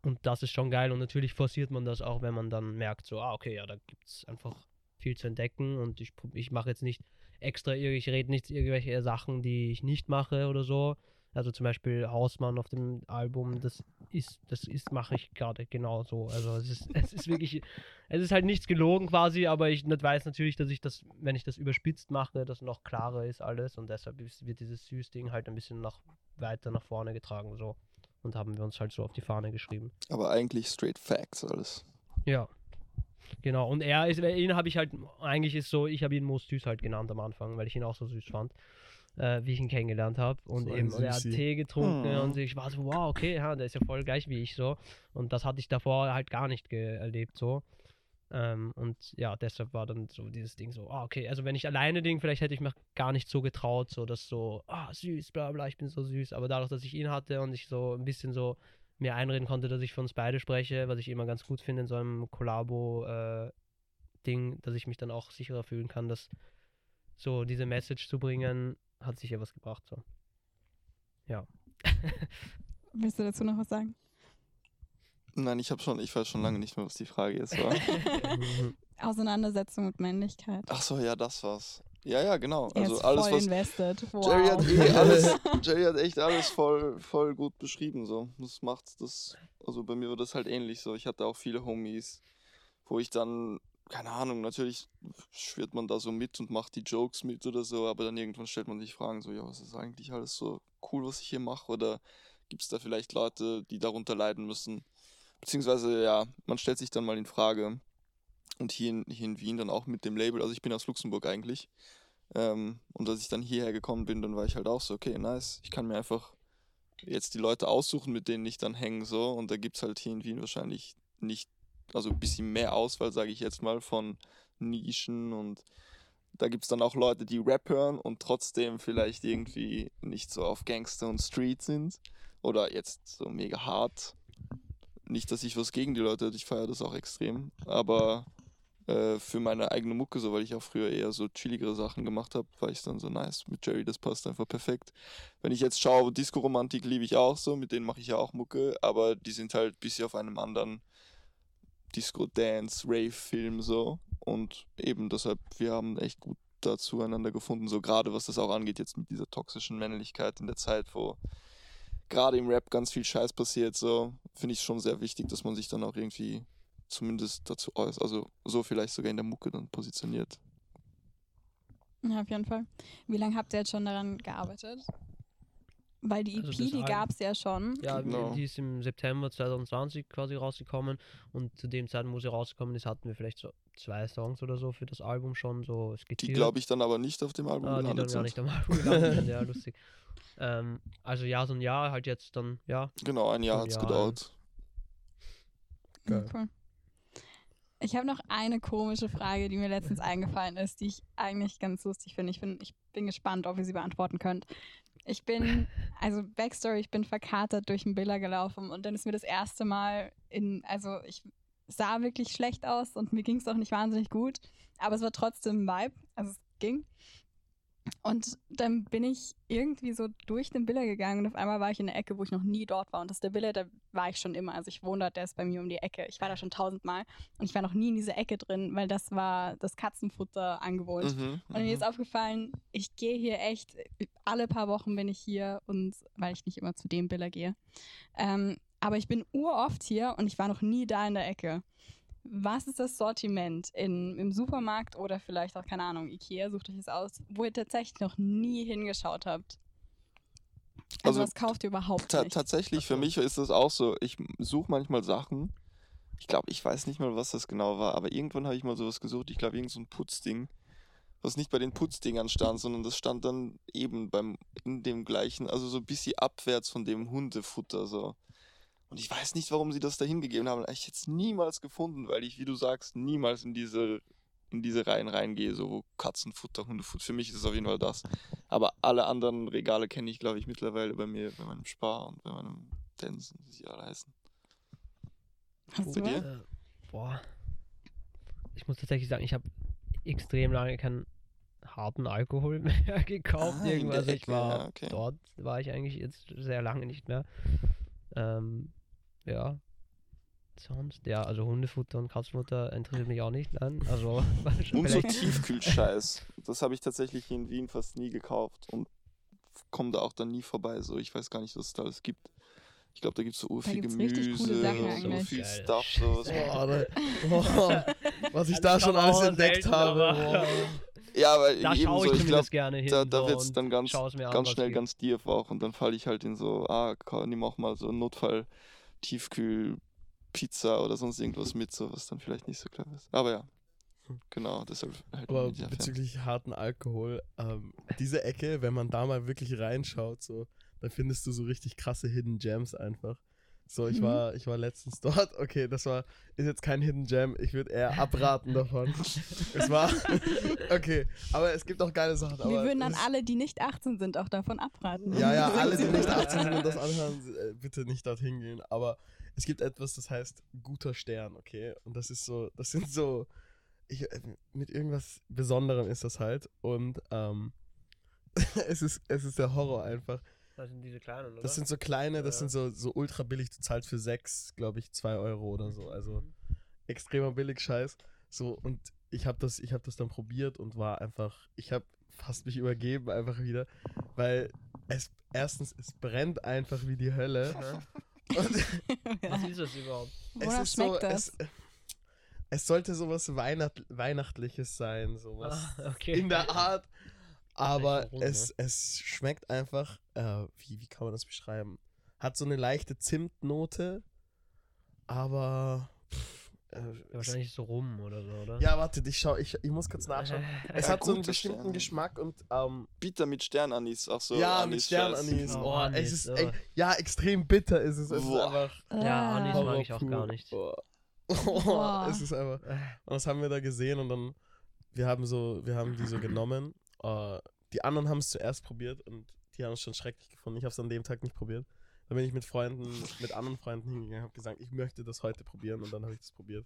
Und das ist schon geil und natürlich forciert man das auch, wenn man dann merkt, so, ah, okay, ja, da gibt es einfach viel zu entdecken und ich, ich mache jetzt nicht extra, ich rede nicht irgendwelche Sachen, die ich nicht mache oder so. Also zum Beispiel Hausmann auf dem Album, das ist, das ist, mache ich gerade genau so. Also es ist, es ist wirklich, es ist halt nichts gelogen quasi, aber ich weiß natürlich, dass ich das, wenn ich das überspitzt mache, das noch klarer ist alles und deshalb wird dieses Süß-Ding halt ein bisschen nach weiter nach vorne getragen so. Und haben wir uns halt so auf die Fahne geschrieben. Aber eigentlich straight facts alles. Ja. Genau, und er ist, ihn habe ich halt, eigentlich ist so, ich habe ihn Most Süß halt genannt am Anfang, weil ich ihn auch so süß fand. Äh, wie ich ihn kennengelernt habe. Und So eben, und er hat. Tee getrunken Hm. und ich war so, wow, okay, ja, der ist ja voll gleich wie ich so. Und das hatte ich davor halt gar nicht erlebt so. Ähm, und ja, deshalb war dann so dieses Ding so, ah, okay, also wenn ich alleine Ding, vielleicht hätte ich mir gar nicht so getraut, so dass so, ah, süß, bla bla, ich bin so süß. Aber dadurch, dass ich ihn hatte und ich so ein bisschen so mir einreden konnte, dass ich für uns beide spreche, was ich immer ganz gut finde in so einem Kollabo-Ding, dass ich mich dann auch sicherer fühlen kann, dass so diese Message zu bringen, hat sicher was gebracht. So. Ja. Willst du dazu noch was sagen? Nein, ich habe schon, ich weiß schon lange nicht mehr, was die Frage jetzt war. Auseinandersetzung mit Männlichkeit. Ach so, ja, das war's. Ja, ja, genau. er Also ist alles, voll was invested. Wow. Jerry hat eh alles, Jerry hat echt alles voll, voll gut beschrieben. So. Das macht das, also bei mir war das halt ähnlich so. Ich hatte auch viele Homies, wo ich dann, keine Ahnung, natürlich schwirrt man da so mit und macht die Jokes mit oder so, aber dann irgendwann stellt man sich Fragen so, ja, was ist eigentlich alles so cool, was ich hier mache? Oder gibt es da vielleicht Leute, die darunter leiden müssen? Beziehungsweise, ja, man stellt sich dann mal in Frage. Und hier in, hier in Wien dann auch mit dem Label, also ich bin aus Luxemburg eigentlich. Ähm, und als ich dann hierher gekommen bin, dann war ich halt auch so, okay, nice. Ich kann mir einfach jetzt die Leute aussuchen, mit denen ich dann hänge, so. Und da gibt es halt hier in Wien wahrscheinlich nicht, also ein bisschen mehr Auswahl, sage ich jetzt mal, von Nischen. Und da gibt es dann auch Leute, die Rap hören und trotzdem vielleicht irgendwie nicht so auf Gangster und Street sind. Oder jetzt so mega hart. Nicht, dass ich was gegen die Leute hätte, ich feiere das auch extrem. Aber äh, für meine eigene Mucke, so weil ich auch früher eher so chilligere Sachen gemacht habe, war ich dann so nice mit Jerry, das passt einfach perfekt. Wenn ich jetzt schaue, Disco-Romantik liebe ich auch so, mit denen mache ich ja auch Mucke, aber die sind halt ein bisschen auf einem anderen Disco-Dance, Rave-Film so und eben deshalb, wir haben echt gut da zueinander gefunden, so gerade was das auch angeht, jetzt mit dieser toxischen Männlichkeit in der Zeit, wo gerade im Rap ganz viel Scheiß passiert, so finde ich schon sehr wichtig, dass man sich dann auch irgendwie zumindest dazu äußert, also so vielleicht sogar in der Mucke dann positioniert. Ja, auf jeden Fall. Wie lange habt ihr jetzt schon daran gearbeitet? Weil die EP, Also die gab es ja schon. Ja, Genau. die ist im September 2020 quasi rausgekommen und zu dem Zeitpunkt, wo sie rausgekommen ist, hatten wir vielleicht so zwei Songs oder so für das Album schon so Die glaube ich dann aber nicht auf dem Album ah, die dann gelandet gar sind. nicht am Album gelandet sind, ja, lustig. Ähm, also ja, so ein Jahr halt jetzt dann, ja. Genau, ein Jahr Ein hat es Jahr, gedauert. Geil. cool. Ich habe noch eine komische Frage, die mir letztens eingefallen ist, die ich eigentlich ganz lustig finde. Ich bin, ich bin gespannt, ob ihr sie beantworten könnt. Ich bin, also Backstory, ich bin verkatert durch den Biller gelaufen und dann ist mir das erste Mal in, also ich sah wirklich schlecht aus und mir ging es auch nicht wahnsinnig gut, aber es war trotzdem ein Vibe, also es ging. Und dann bin ich irgendwie so durch den Biller gegangen und auf einmal war ich in der Ecke, wo ich noch nie dort war. Und das ist der Biller, da war ich schon immer. Also ich wohne dort, der ist bei mir um die Ecke. Ich war da schon tausendmal und ich war noch nie in dieser Ecke drin, weil das war das Katzenfutter angewohnt. Mhm, Und mir mhm. ist aufgefallen, ich gehe hier echt, alle paar Wochen bin ich hier und weil ich nicht immer zu dem Biller gehe. Ähm, aber ich bin uroft hier und ich war noch nie da in der Ecke. Was ist das Sortiment in, im Supermarkt oder vielleicht auch, keine Ahnung, Ikea, sucht euch das aus, wo ihr tatsächlich noch nie hingeschaut habt? Also, Also, was kauft ihr überhaupt nicht? tatsächlich, Ach für mich ist das auch so. Ich suche manchmal Sachen. Ich glaube, ich weiß nicht mal, was das genau war, aber irgendwann habe ich mal sowas gesucht. Ich glaube, irgend so ein Putzding, was nicht bei den Putzdingern stand, sondern das stand dann eben beim in dem gleichen, also so ein bisschen abwärts von dem Hundefutter so. Und ich weiß nicht, warum sie das da hingegeben haben. Ich hätte es niemals gefunden, weil ich, wie du sagst, niemals in diese in diese Reihen reingehe, so wo Katzenfutter, Hundefutter. Für mich ist es auf jeden Fall das. Aber alle anderen Regale kenne ich, glaube ich, mittlerweile bei mir, bei meinem Spar und bei meinem Densen, wie sie alle heißen. Hast du dir? Äh, boah. Ich muss tatsächlich sagen, ich habe extrem lange keinen harten Alkohol mehr gekauft. Ah, irgendwas. ich war ja, okay. dort war ich eigentlich jetzt sehr lange nicht mehr. Ähm, ja. Sonst, ja, also Hundefutter und Katzenfutter interessiert mich auch nicht. Nein, also Und so Tiefkühlscheiß. Das habe ich tatsächlich hier in Wien fast nie gekauft und komme da auch dann nie vorbei. So, ich weiß gar nicht, was es da alles gibt. Ich glaube, da gibt es so richtig Gemüse, Sachen so viel. Stuff. So, was Boah, da, boah, was ich da ich schon alles entdeckt habe. ja, aber da eben schaue so, ich ich zumindest glaube, gerne hin. da, da so wird es dann ganz, an, ganz schnell ganz tief auch und dann falle ich halt in so, ah, ka- nimm auch mal so Notfall Tiefkühl Pizza oder sonst irgendwas mit, so was dann vielleicht nicht so clever ist. Aber ja. Genau, deshalb halt Aber bezüglich harten Alkohol, ähm, diese Ecke, wenn man da mal wirklich reinschaut, so, dann findest du so richtig krasse Hidden Gems einfach. So, ich Mhm. war, ich war letztens dort. Okay, das war, ist jetzt kein Hidden Gem. Ich würde eher abraten davon. es war, okay, aber es gibt auch geile Sachen. Wir würden dann alle, die nicht 18 sind, auch davon abraten. Ja, ja, alle, die nicht 18 sind und das anhören, äh, bitte nicht dorthin gehen. Aber es gibt etwas, das heißt guter Stern, okay? Und das ist so, das sind so, ich, äh, mit irgendwas Besonderem ist das halt. Und ähm, es, ist, es ist der Horror einfach. Das sind diese kleinen, oder? Das sind so kleine, das Ja. sind so, so ultra billig. Du zahlst für sechs, glaube ich, zwei Euro oder so. Also extremer billig Scheiß. So, und ich habe das, ich hab das dann probiert und war einfach, ich habe fast mich übergeben einfach wieder, weil es, erstens, es brennt einfach wie die Hölle. Und Was ist das überhaupt? Wonach schmeckt das? Es, es sollte sowas Weihnacht, Weihnachtliches sein, sowas Ah, okay. in der Art. Aber es, es schmeckt einfach, äh, wie, wie kann man das beschreiben? Hat so eine leichte Zimtnote, aber. Pff, äh, Ja, wahrscheinlich so rum oder so, oder? ja, warte, ich schau, ich, ich muss kurz nachschauen. Es Ja, hat so einen bestimmten Sterne. Geschmack und ähm, Bitter mit Sternanis, auch so. ja, mit Anis-Scheiß. Sternanis. Oh, Oh, Anis, es ist oh. ey, ja extrem bitter ist es. Es ist einfach Ja, Anis mag ich auch gar nicht. Es ist einfach. Und das haben wir da gesehen und dann, wir haben so, wir haben die so genommen. Äh, die anderen haben es zuerst probiert und die haben es schon schrecklich gefunden. Ich habe es an dem Tag nicht probiert. Dann bin ich mit Freunden, mit anderen Freunden hingegangen, habe gesagt, ich möchte das heute probieren und dann habe ich das probiert.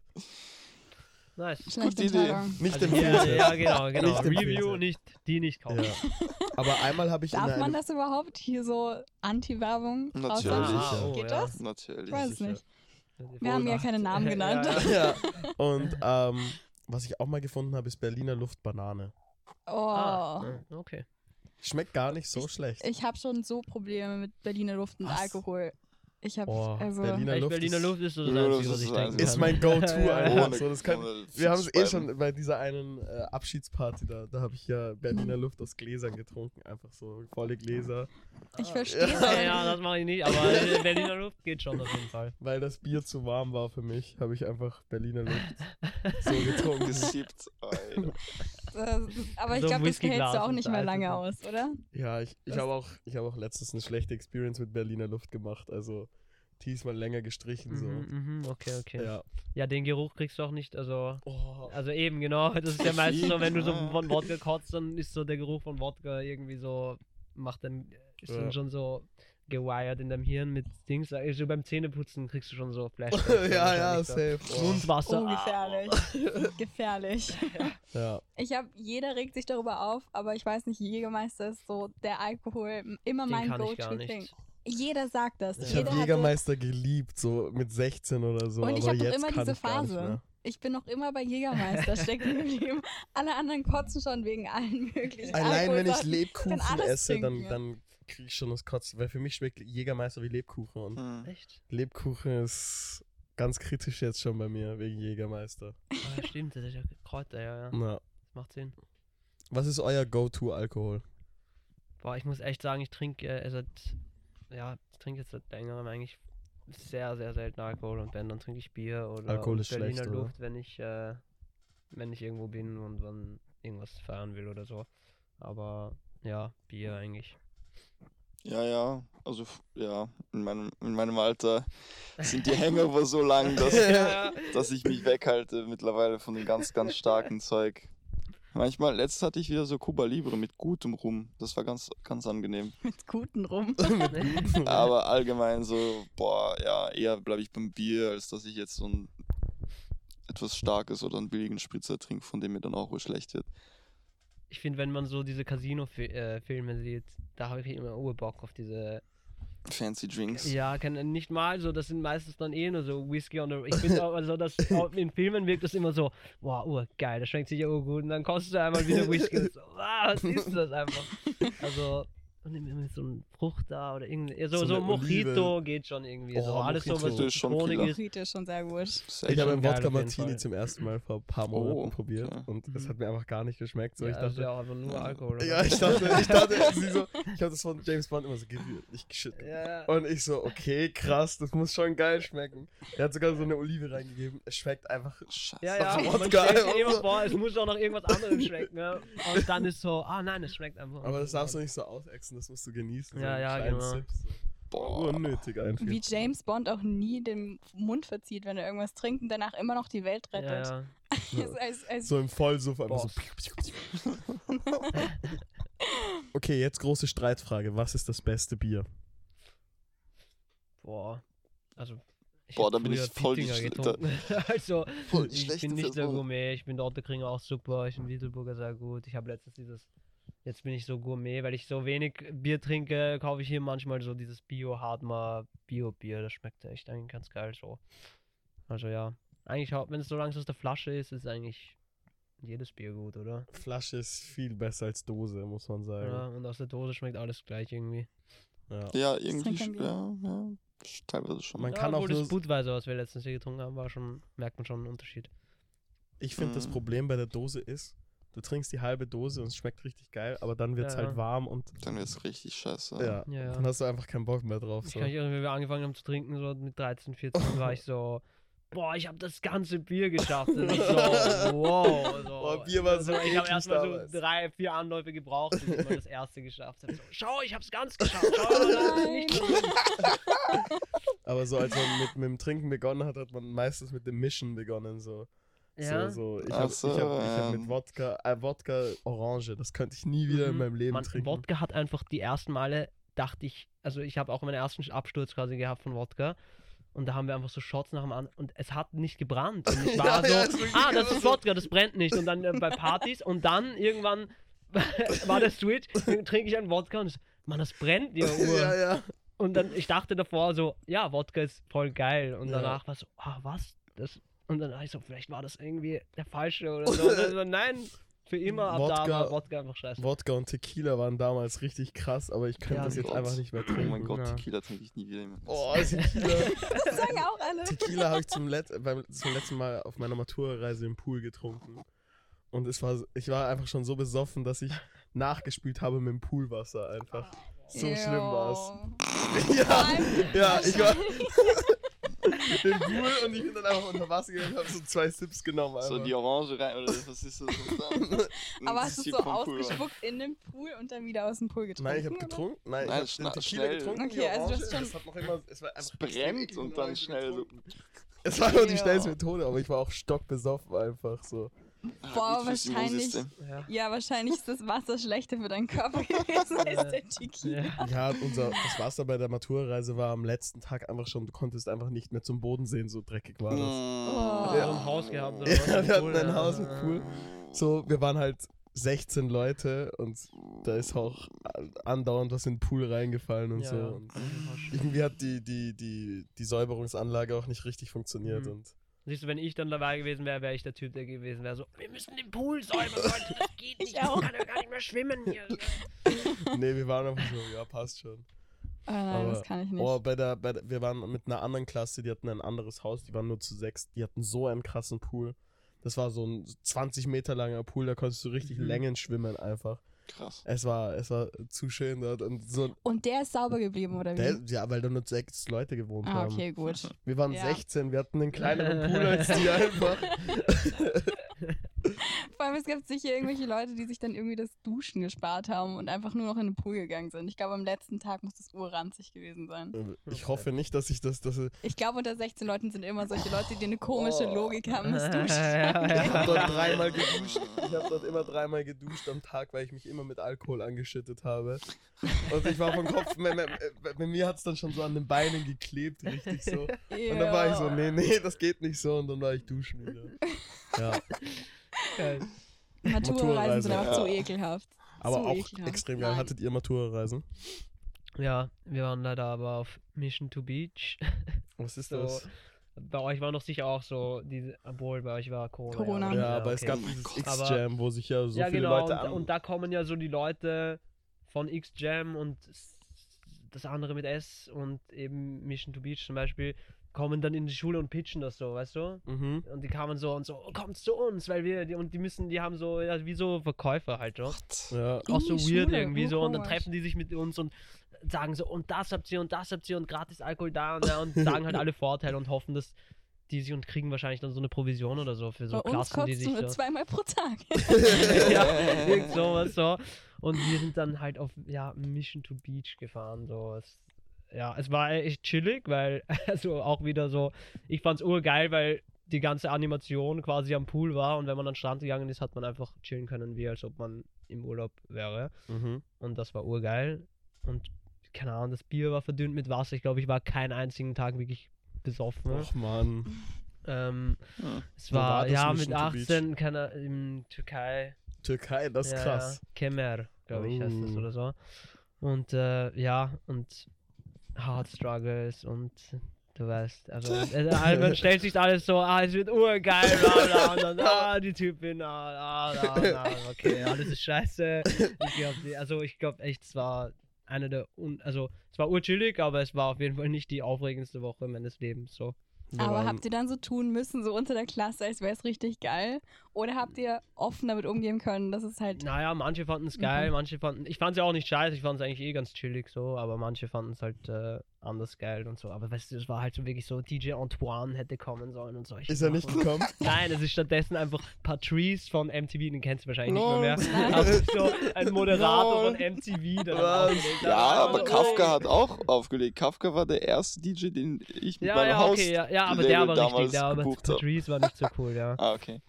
Nice. Schlechte Gute Idee. Nicht Also hier, ja, genau, genau. Nicht Review, nicht, die nicht kaufen. Ja. Aber einmal habe ich in Darf man das überhaupt hier so Anti-Werbung Natürlich. Ah, oh, Geht ja. das? Natürlich. Ich weiß es sicher. nicht. Wir haben ja keine Namen genannt. Ja, ja. ja. Und ähm, was ich auch mal gefunden habe, ist Berliner Luft Banane. Oh. Ah, okay. Schmeckt gar nicht so schlecht. Ich habe schon so Probleme mit Berliner Luft und Was? Alkohol. Ich habe Boah, also Berliner Luft Berliner ist- Luft ist so das Einzige, was ist ich. Ist mein Go-To einfach. So, das kann, ohne wir haben es eh schon bei dieser einen äh, Abschiedsparty da. Da habe ich ja Berliner Luft aus Gläsern getrunken. Einfach so volle Gläser. ich verstehe Ja, ja, das mache ich nicht, aber Berliner Luft geht schon auf jeden Fall. Weil das Bier zu warm war für mich, habe ich einfach Berliner Luft so getrunken. Gesiebt. Das, aber ich So glaube, das behältst du auch nicht mehr lange aus, oder? Ja, ich, ich habe auch, ich hab auch letztens eine schlechte Experience mit Berliner Luft gemacht. Also diesmal länger gestrichen. So. Mhm, mhm, okay, okay. Ja. Ja. den Geruch kriegst du auch nicht, also. Oh. Also eben, genau. Das ist ja meistens so, wenn du so von Wodka kotzt, dann ist so der Geruch von Wodka irgendwie so, macht dann, ist Ja. dann schon so gewired in deinem Hirn mit Dings. Also beim Zähneputzen kriegst du schon so Flashbacks. ja, ja, safe. So. Oh. Mundwasser. Oh, gefährlich. gefährlich. Ja. Ich habe, jeder regt sich darüber auf, aber ich weiß nicht, Jägermeister ist so der Alkohol immer Den mein kann Jeder sagt das. Ich Jeder habe hatte- Jägermeister geliebt, so mit 16 oder so. Und ich aber habe doch jetzt immer diese Phase. Ich bin noch immer bei Jägermeister stecken geblieben. Alle anderen kotzen schon wegen allen möglichen Allein wenn ich. Lebkuchen alles esse, dann, dann kriege ich schon das Kotzen. Weil für mich schmeckt Jägermeister wie Lebkuchen. Und Hm. Echt? Lebkuchen ist ganz kritisch jetzt schon bei mir wegen Jägermeister. Ah, stimmt, das ist ja Kräuter, ja, ja. Na, Das macht Sinn. was ist euer Go-To-Alkohol? Boah, ich muss echt sagen, ich trinke äh, seit, ja, ich trinke jetzt seit längerem eigentlich sehr, sehr selten Alkohol und wenn, dann trinke ich Bier oder Alkohol ist Berliner schlecht, oder? Luft, wenn ich, äh, wenn ich irgendwo bin und dann irgendwas feiern will oder so. Aber ja, Bier eigentlich. Ja, ja. Also, f- ja, in meinem, in meinem Alter sind die Hangover so lang, dass, dass ich mich weghalte mittlerweile von dem ganz, ganz starken Zeug. Manchmal, letztes hatte ich wieder so Cuba Libre mit gutem Rum. Das war ganz, ganz angenehm. Mit guten rum. Aber allgemein so, boah, ja, eher bleibe ich beim Bier, als dass ich jetzt so ein etwas Starkes oder einen billigen Spritzer trinke, von dem mir dann auch wohl schlecht wird. Ich finde, wenn man so diese Casino-Filme sieht, da habe ich immer Urbock auf diese Fancy Drinks. Ja, nicht mal so, das sind meistens dann eh nur so Whisky on Ich finde auch, also das auch in Filmen wirkt das immer so, wow, oh, geil, das schmeckt sicher oh gut und dann kostet du einmal wieder Whisky und so, wow, was ist das einfach? Also Und irgendwie mit so einem Frucht da oder irgendwie. So, So so, Mojito geht schon irgendwie. Oh, so alles so, was so ist schon zitronig killer. ist. Mojito ist schon sehr gut. Sehr Ich habe einen Wodka Martini zum ersten Mal vor ein paar Monaten Oh, probiert okay. und es Mhm. hat mir einfach gar nicht geschmeckt. So, ja, ich das ist dachte, ja auch einfach nur Alkohol. ja, ich dachte, ich dachte, sie so, ich habe das von James Bond immer so gewürzt, nicht geschüttet. Ja. Und ich so, okay, krass, das muss schon geil schmecken. Er hat sogar so eine Olive reingegeben. Es schmeckt einfach. Scheiße. Ja, ja, Wodka man stellt sich immer so. vor, es muss auch noch irgendwas anderes schmecken. Ja. Und dann ist so, ah nein, es schmeckt einfach. Aber das darfst du nicht so ausexen, das musst du genießen. Ja, einen ja, genau. So. Boah. Unnötig einfach. Wie James Bond auch nie den Mund verzieht, wenn er irgendwas trinkt und danach immer noch die Welt Ja, rettet. ja. als, als, als, So im Vollsuff einfach so. Okay, jetzt große Streitfrage. Was ist das beste Bier? Boah. Also. Ich Boah, da bin ich voll die getrunken. also, Voll ich bin nicht der. Gourmet. Ich bin der Otterkringer auch super. Ich bin Wiedelburger sehr gut. Ich habe letztens dieses. Jetzt bin ich so Gourmet, weil ich so wenig Bier trinke, kaufe ich hier manchmal so dieses Bio-Hardmar Bio-Bier. Das schmeckt echt eigentlich ganz geil so. Also ja. Eigentlich, wenn es so langsam aus der Flasche ist, ist eigentlich jedes Bier gut, oder? Flasche ist viel besser als Dose, muss man Ja, sagen. und aus der Dose schmeckt alles gleich irgendwie. Ja. Ja, irgendwie, ja, ja, teilweise schon. Man ja, kann auch nur. das Budweiser, was wir letztens hier getrunken haben, war schon, merkt man schon einen Unterschied. Ich finde, das Mhm. Problem bei der Dose ist, du trinkst die halbe Dose und es schmeckt richtig geil, aber dann wird es Ja, halt ja. warm und Dann wird's richtig scheiße. ja, Ja, ja. dann hast du einfach keinen Bock mehr drauf. Ich So. kann mich erinnern, wie wir angefangen haben zu trinken, so mit 13, 14, war ich so, boah, ich habe das ganze Bier geschafft. Und ich so, wow. So. Boah, Bier war so Ich habe erstmal so drei, vier Anläufe gebraucht, bis ich mal das erste geschafft habe. So, schau, ich hab's ganz geschafft. Schau, das ist nicht. Aber so als man mit, mit dem Trinken begonnen hat, hat man meistens mit dem Mischen begonnen. So. Ja. So, so. Ich habe so, ich hab, ich hab mit Wodka, äh, Wodka Orange, das könnte ich nie wieder in Mhm. meinem Leben Mann, trinken. Wodka hat einfach die ersten Male, dachte ich, also ich habe auch meinen ersten Absturz quasi gehabt von Wodka. Und da haben wir einfach so Shots nach dem anderen und es hat nicht gebrannt. Und ich war Ja, so, ja, ah, das immer ist. Wodka, das brennt nicht. Und dann äh, bei Partys und dann irgendwann war der Switch, dann trinke ich einen Wodka und ich so, Mann, das brennt ja Uhr. ja, ja. Und dann, ich dachte davor so, ja, Wodka ist voll geil. Und Ja. danach war so, ah, was? Das, und dann war ich so, vielleicht war das irgendwie der falsche oder so. Und dann so nein, für immer ab da Wodka- war Wodka einfach scheiße. Wodka und Tequila waren damals richtig krass, aber ich könnte Ja, das jetzt Gott. einfach nicht mehr Oh trinken. mein Gott, Ja. Tequila trinke ich nie wieder. Oh, Tequila. das sagen auch alle. Tequila habe ich zum, Let beim, zum letzten Mal auf meiner Matura-Reise im Pool getrunken. Und es war, ich war einfach schon so besoffen, dass ich nachgespült habe mit dem Poolwasser einfach. So schlimm war's. Ja, ja, ich war im Pool und ich bin dann einfach unter Wasser gegangen und habe so zwei Sips genommen. Einfach. So die Orange rein, oder was ist das? Aber hast du es so ausgespuckt in den Pool und dann wieder aus dem Pool getrunken? Nein, ich habe getrunken. Nein, Nein, ich habe den Tequila schnell. getrunken. Okay, die also du Orange, hast schon- Es hat noch immer, es war einfach brennt und dann schnell so. Es war nur die schnellste Methode, aber ich war auch stockbesoffen einfach so. Boah, gut fürs wahrscheinlich-. Ja. Ja, wahrscheinlich ist das Wasser schlechter für deinen Körper gewesen als der Tequila. Ja. Ja, unser, das Wasser bei der Maturreise war am letzten Tag einfach schon, du konntest einfach nicht mehr zum Boden sehen, so dreckig war das. Oh. Ihr so ein Haus gehabt? Oder Ja, wir hatten ein. Haus mit Pool. So, wir waren halt 16 Leute und da ist auch andauernd was in den Pool reingefallen und Ja. so. Und irgendwie hat die, die, die, die Säuberungsanlage auch nicht richtig funktioniert Mhm. und Siehst du, wenn ich dann dabei gewesen wäre, wäre ich der Typ, der gewesen wäre so, wir müssen den Pool säubern, Leute, das geht nicht, ich auch. kann ja gar nicht mehr schwimmen hier. nee, wir waren einfach so, ja, passt schon. Oh nein, Aber- das kann ich nicht. Oh, bei der, bei der, wir waren mit einer anderen Klasse, die hatten ein anderes Haus, die waren nur zu sechs, die hatten so einen krassen Pool. Das war so ein 20 Meter langer Pool, da konntest du richtig Mhm. Längen schwimmen einfach. Krass. Es war, es war zu schön dort und so. Und der ist sauber geblieben, oder wie? Der, ja, weil da nur sechs Leute gewohnt ah, haben. okay, gut. Wir waren Ja. 16, wir hatten einen kleineren Pool als die einfach. Vor allem, es gibt sicher irgendwelche Leute, die sich dann irgendwie das Duschen gespart haben und einfach nur noch in den Pool gegangen sind. Ich glaube, am letzten Tag muss das urranzig gewesen sein. Ich hoffe nicht, dass ich das, dass Ich glaube, unter 16 Leuten sind immer solche Leute, die eine komische Oh. Logik haben. Das Duschen. Ja, ja, ich habe dort dreimal geduscht. Ich habe dort immer dreimal geduscht am Tag, weil ich mich immer mit Alkohol angeschüttet habe. Und ich war vom Kopf, bei, bei, bei mir hat es dann schon so an den Beinen geklebt, richtig so. Und dann war ich so, nee, nee, das geht nicht so. Und dann war ich duschen wieder. Ja, Geil. Matura-Reisen sind einfach ja. zu ekelhaft. aber so auch ekelhaft. extrem geil. Nein. Hattet ihr Matura-Reisen? Ja, wir waren leider aber auf Mission to Beach. Was ist So, das? bei euch war doch sicher auch so, diese, obwohl bei euch war Corona. Corona. Ja, aber es okay. gab Oh mein dieses Gott. X-Jam, wo sich ja so ja, viele genau, Leute und, an... und da kommen ja so die Leute von X-Jam und das andere mit S und eben Mission to Beach zum Beispiel kommen dann in die Schule und pitchen das so, weißt du? Mhm. Und die kamen so und so, oh, kommt zu uns, weil wir, die, und die müssen, die haben so, ja, wie so Verkäufer halt, so. Ja. Auch so die weird Schule, irgendwie so. Und dann treffen die sich mit uns und sagen so, und das habt ihr und das habt ihr und gratis Alkohol da und da und sagen halt alle Vorteile und hoffen, dass die sich und kriegen wahrscheinlich dann so eine Provision oder so für so Bei uns Klassen, die kotzt sich nur so. zweimal pro Tag. ja, irgend sowas so. Und wir sind dann halt auf ja, Mission to Beach gefahren. So. Es, ja, es war echt chillig, weil, also auch wieder so, ich fand's urgeil, weil die ganze Animation quasi am Pool war und wenn man an den Strand gegangen ist, hat man einfach chillen können, wie als ob man im Urlaub wäre. Mhm. Und das war urgeil. Und keine Ahnung, das Bier war verdünnt mit Wasser. Ich glaube, ich war keinen einzigen Tag wirklich besoffen. Och Mann. Ähm, Hm. es war war, ja mit to Beach? 18, keine, in Türkei. Türkei, das ist Ja, krass. Ja. Kemer, glaube ich, heißt das Oh. oder so. Und äh, ja, und Hard Struggles und du weißt, also äh, man stellt sich alles so, ah, es wird urgeil, bla bla, und dann, ah, die Typin, ah, ah, ah, ah, okay, alles ist scheiße. Ich glaub, die, also ich glaube echt, es war eine der, un also es war urchillig, aber es war auf jeden Fall nicht die aufregendste Woche meines Lebens, so. Wir Aber waren- habt ihr dann so tun müssen, so unter der Klasse, als wäre es richtig geil? Oder habt ihr offen damit umgehen können, dass es halt. Naja, manche fanden es geil, Mhm. manche fanden. Ich fand es ja auch nicht scheiße, ich fand es eigentlich eh ganz chillig so, aber manche fanden es halt äh, anders geil und so. Aber weißt du, es war halt so wirklich so, DJ Antoine hätte kommen sollen und solche Ist er nicht Sachen. gekommen? Nein, es ist stattdessen einfach Patrice von MTV, den kennst du wahrscheinlich Lol. nicht mehr. Aber ist so ein Moderator Lol. von MTV. Ja, aber Also, Kafka oh. hat auch aufgelegt. Kafka war der erste DJ, den ich mit Ja, meinem ja, Haus okay, ja, ja aber der war richtig, der aber. Patrice war nicht so cool, ja. Ah, okay.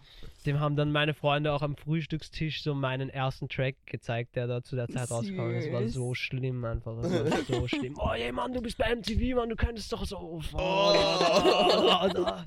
Dem haben dann meine Freunde auch am Frühstückstisch so meinen ersten Track gezeigt, der da zu der Zeit rauskam. Es war so schlimm einfach. Es war so schlimm. Oh, ey, Mann, du bist bei MTV, Mann, du könntest doch so. Oh, da, da.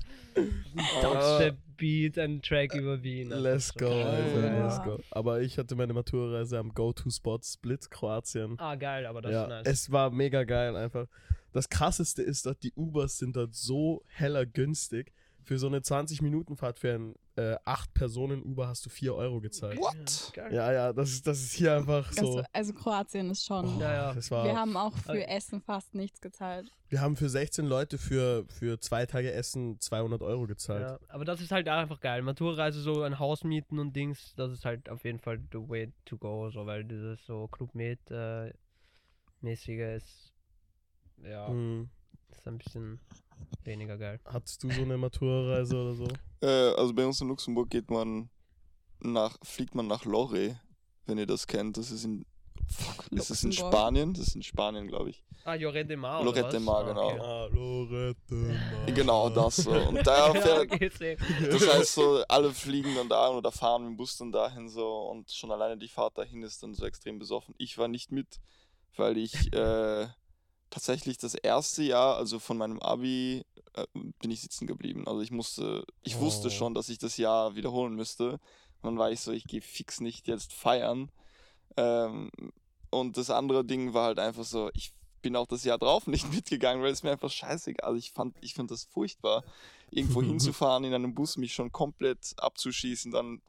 Dubstep-Beat, ein Track über Wien. Das Let's go, so Alter, geil. Ja. let's go. Aber ich hatte meine Maturreise am Go-To-Spot Split, Kroatien. Ah, geil, aber das ja, ist nice. es war mega geil einfach. Das krasseste ist dort, die Ubers sind dort so heller günstig. Für so eine 20-Minuten-Fahrt für ein äh, 8-Personen-Uber hast du 4 Euro gezahlt. What? Ja, ja, das ist, das ist hier einfach Also, so. also Kroatien ist schon. Ja, ja. Das war, Wir haben auch für. Essen fast nichts gezahlt. wir haben für 16 Leute für, für zwei Tage Essen 200 Euro gezahlt. Ja, aber das ist halt einfach geil. Maturreise, so ein Haus mieten und Dings, das ist halt auf jeden Fall the way to go, so, weil dieses so Clubmed äh, ist, ja, Mhm. ist ein bisschen weniger geil. Hattest du so eine Maturreise oder so? Äh, also bei uns in Luxemburg geht man nach, fliegt man nach Lorre, wenn ihr das kennt. Das ist in, fuck, ist es in. Spanien? Das ist in Spanien, glaube ich. Ah, Lloret de Mar. Was? Mar, Ah, genau. okay. Hallo, rette Genau das so. Und da ja, fährt, das heißt so, alle fliegen dann da oder fahren mit dem Bus dann dahin so und schon alleine die Fahrt dahin ist dann so extrem besoffen. Ich war nicht mit, weil ich äh, tatsächlich das erste Jahr, also von meinem Abi, äh, bin ich sitzen geblieben. Also ich musste, ich wusste Oh. schon, dass ich das Jahr wiederholen müsste. Und dann war ich so, ich gehe fix nicht jetzt feiern. Ähm, und das andere Ding war halt einfach so, ich bin auch das Jahr drauf nicht mitgegangen, weil es mir einfach scheißegal. Also ich fand, ich fand das furchtbar, irgendwo hinzufahren, in einem Bus mich schon komplett abzuschießen, dann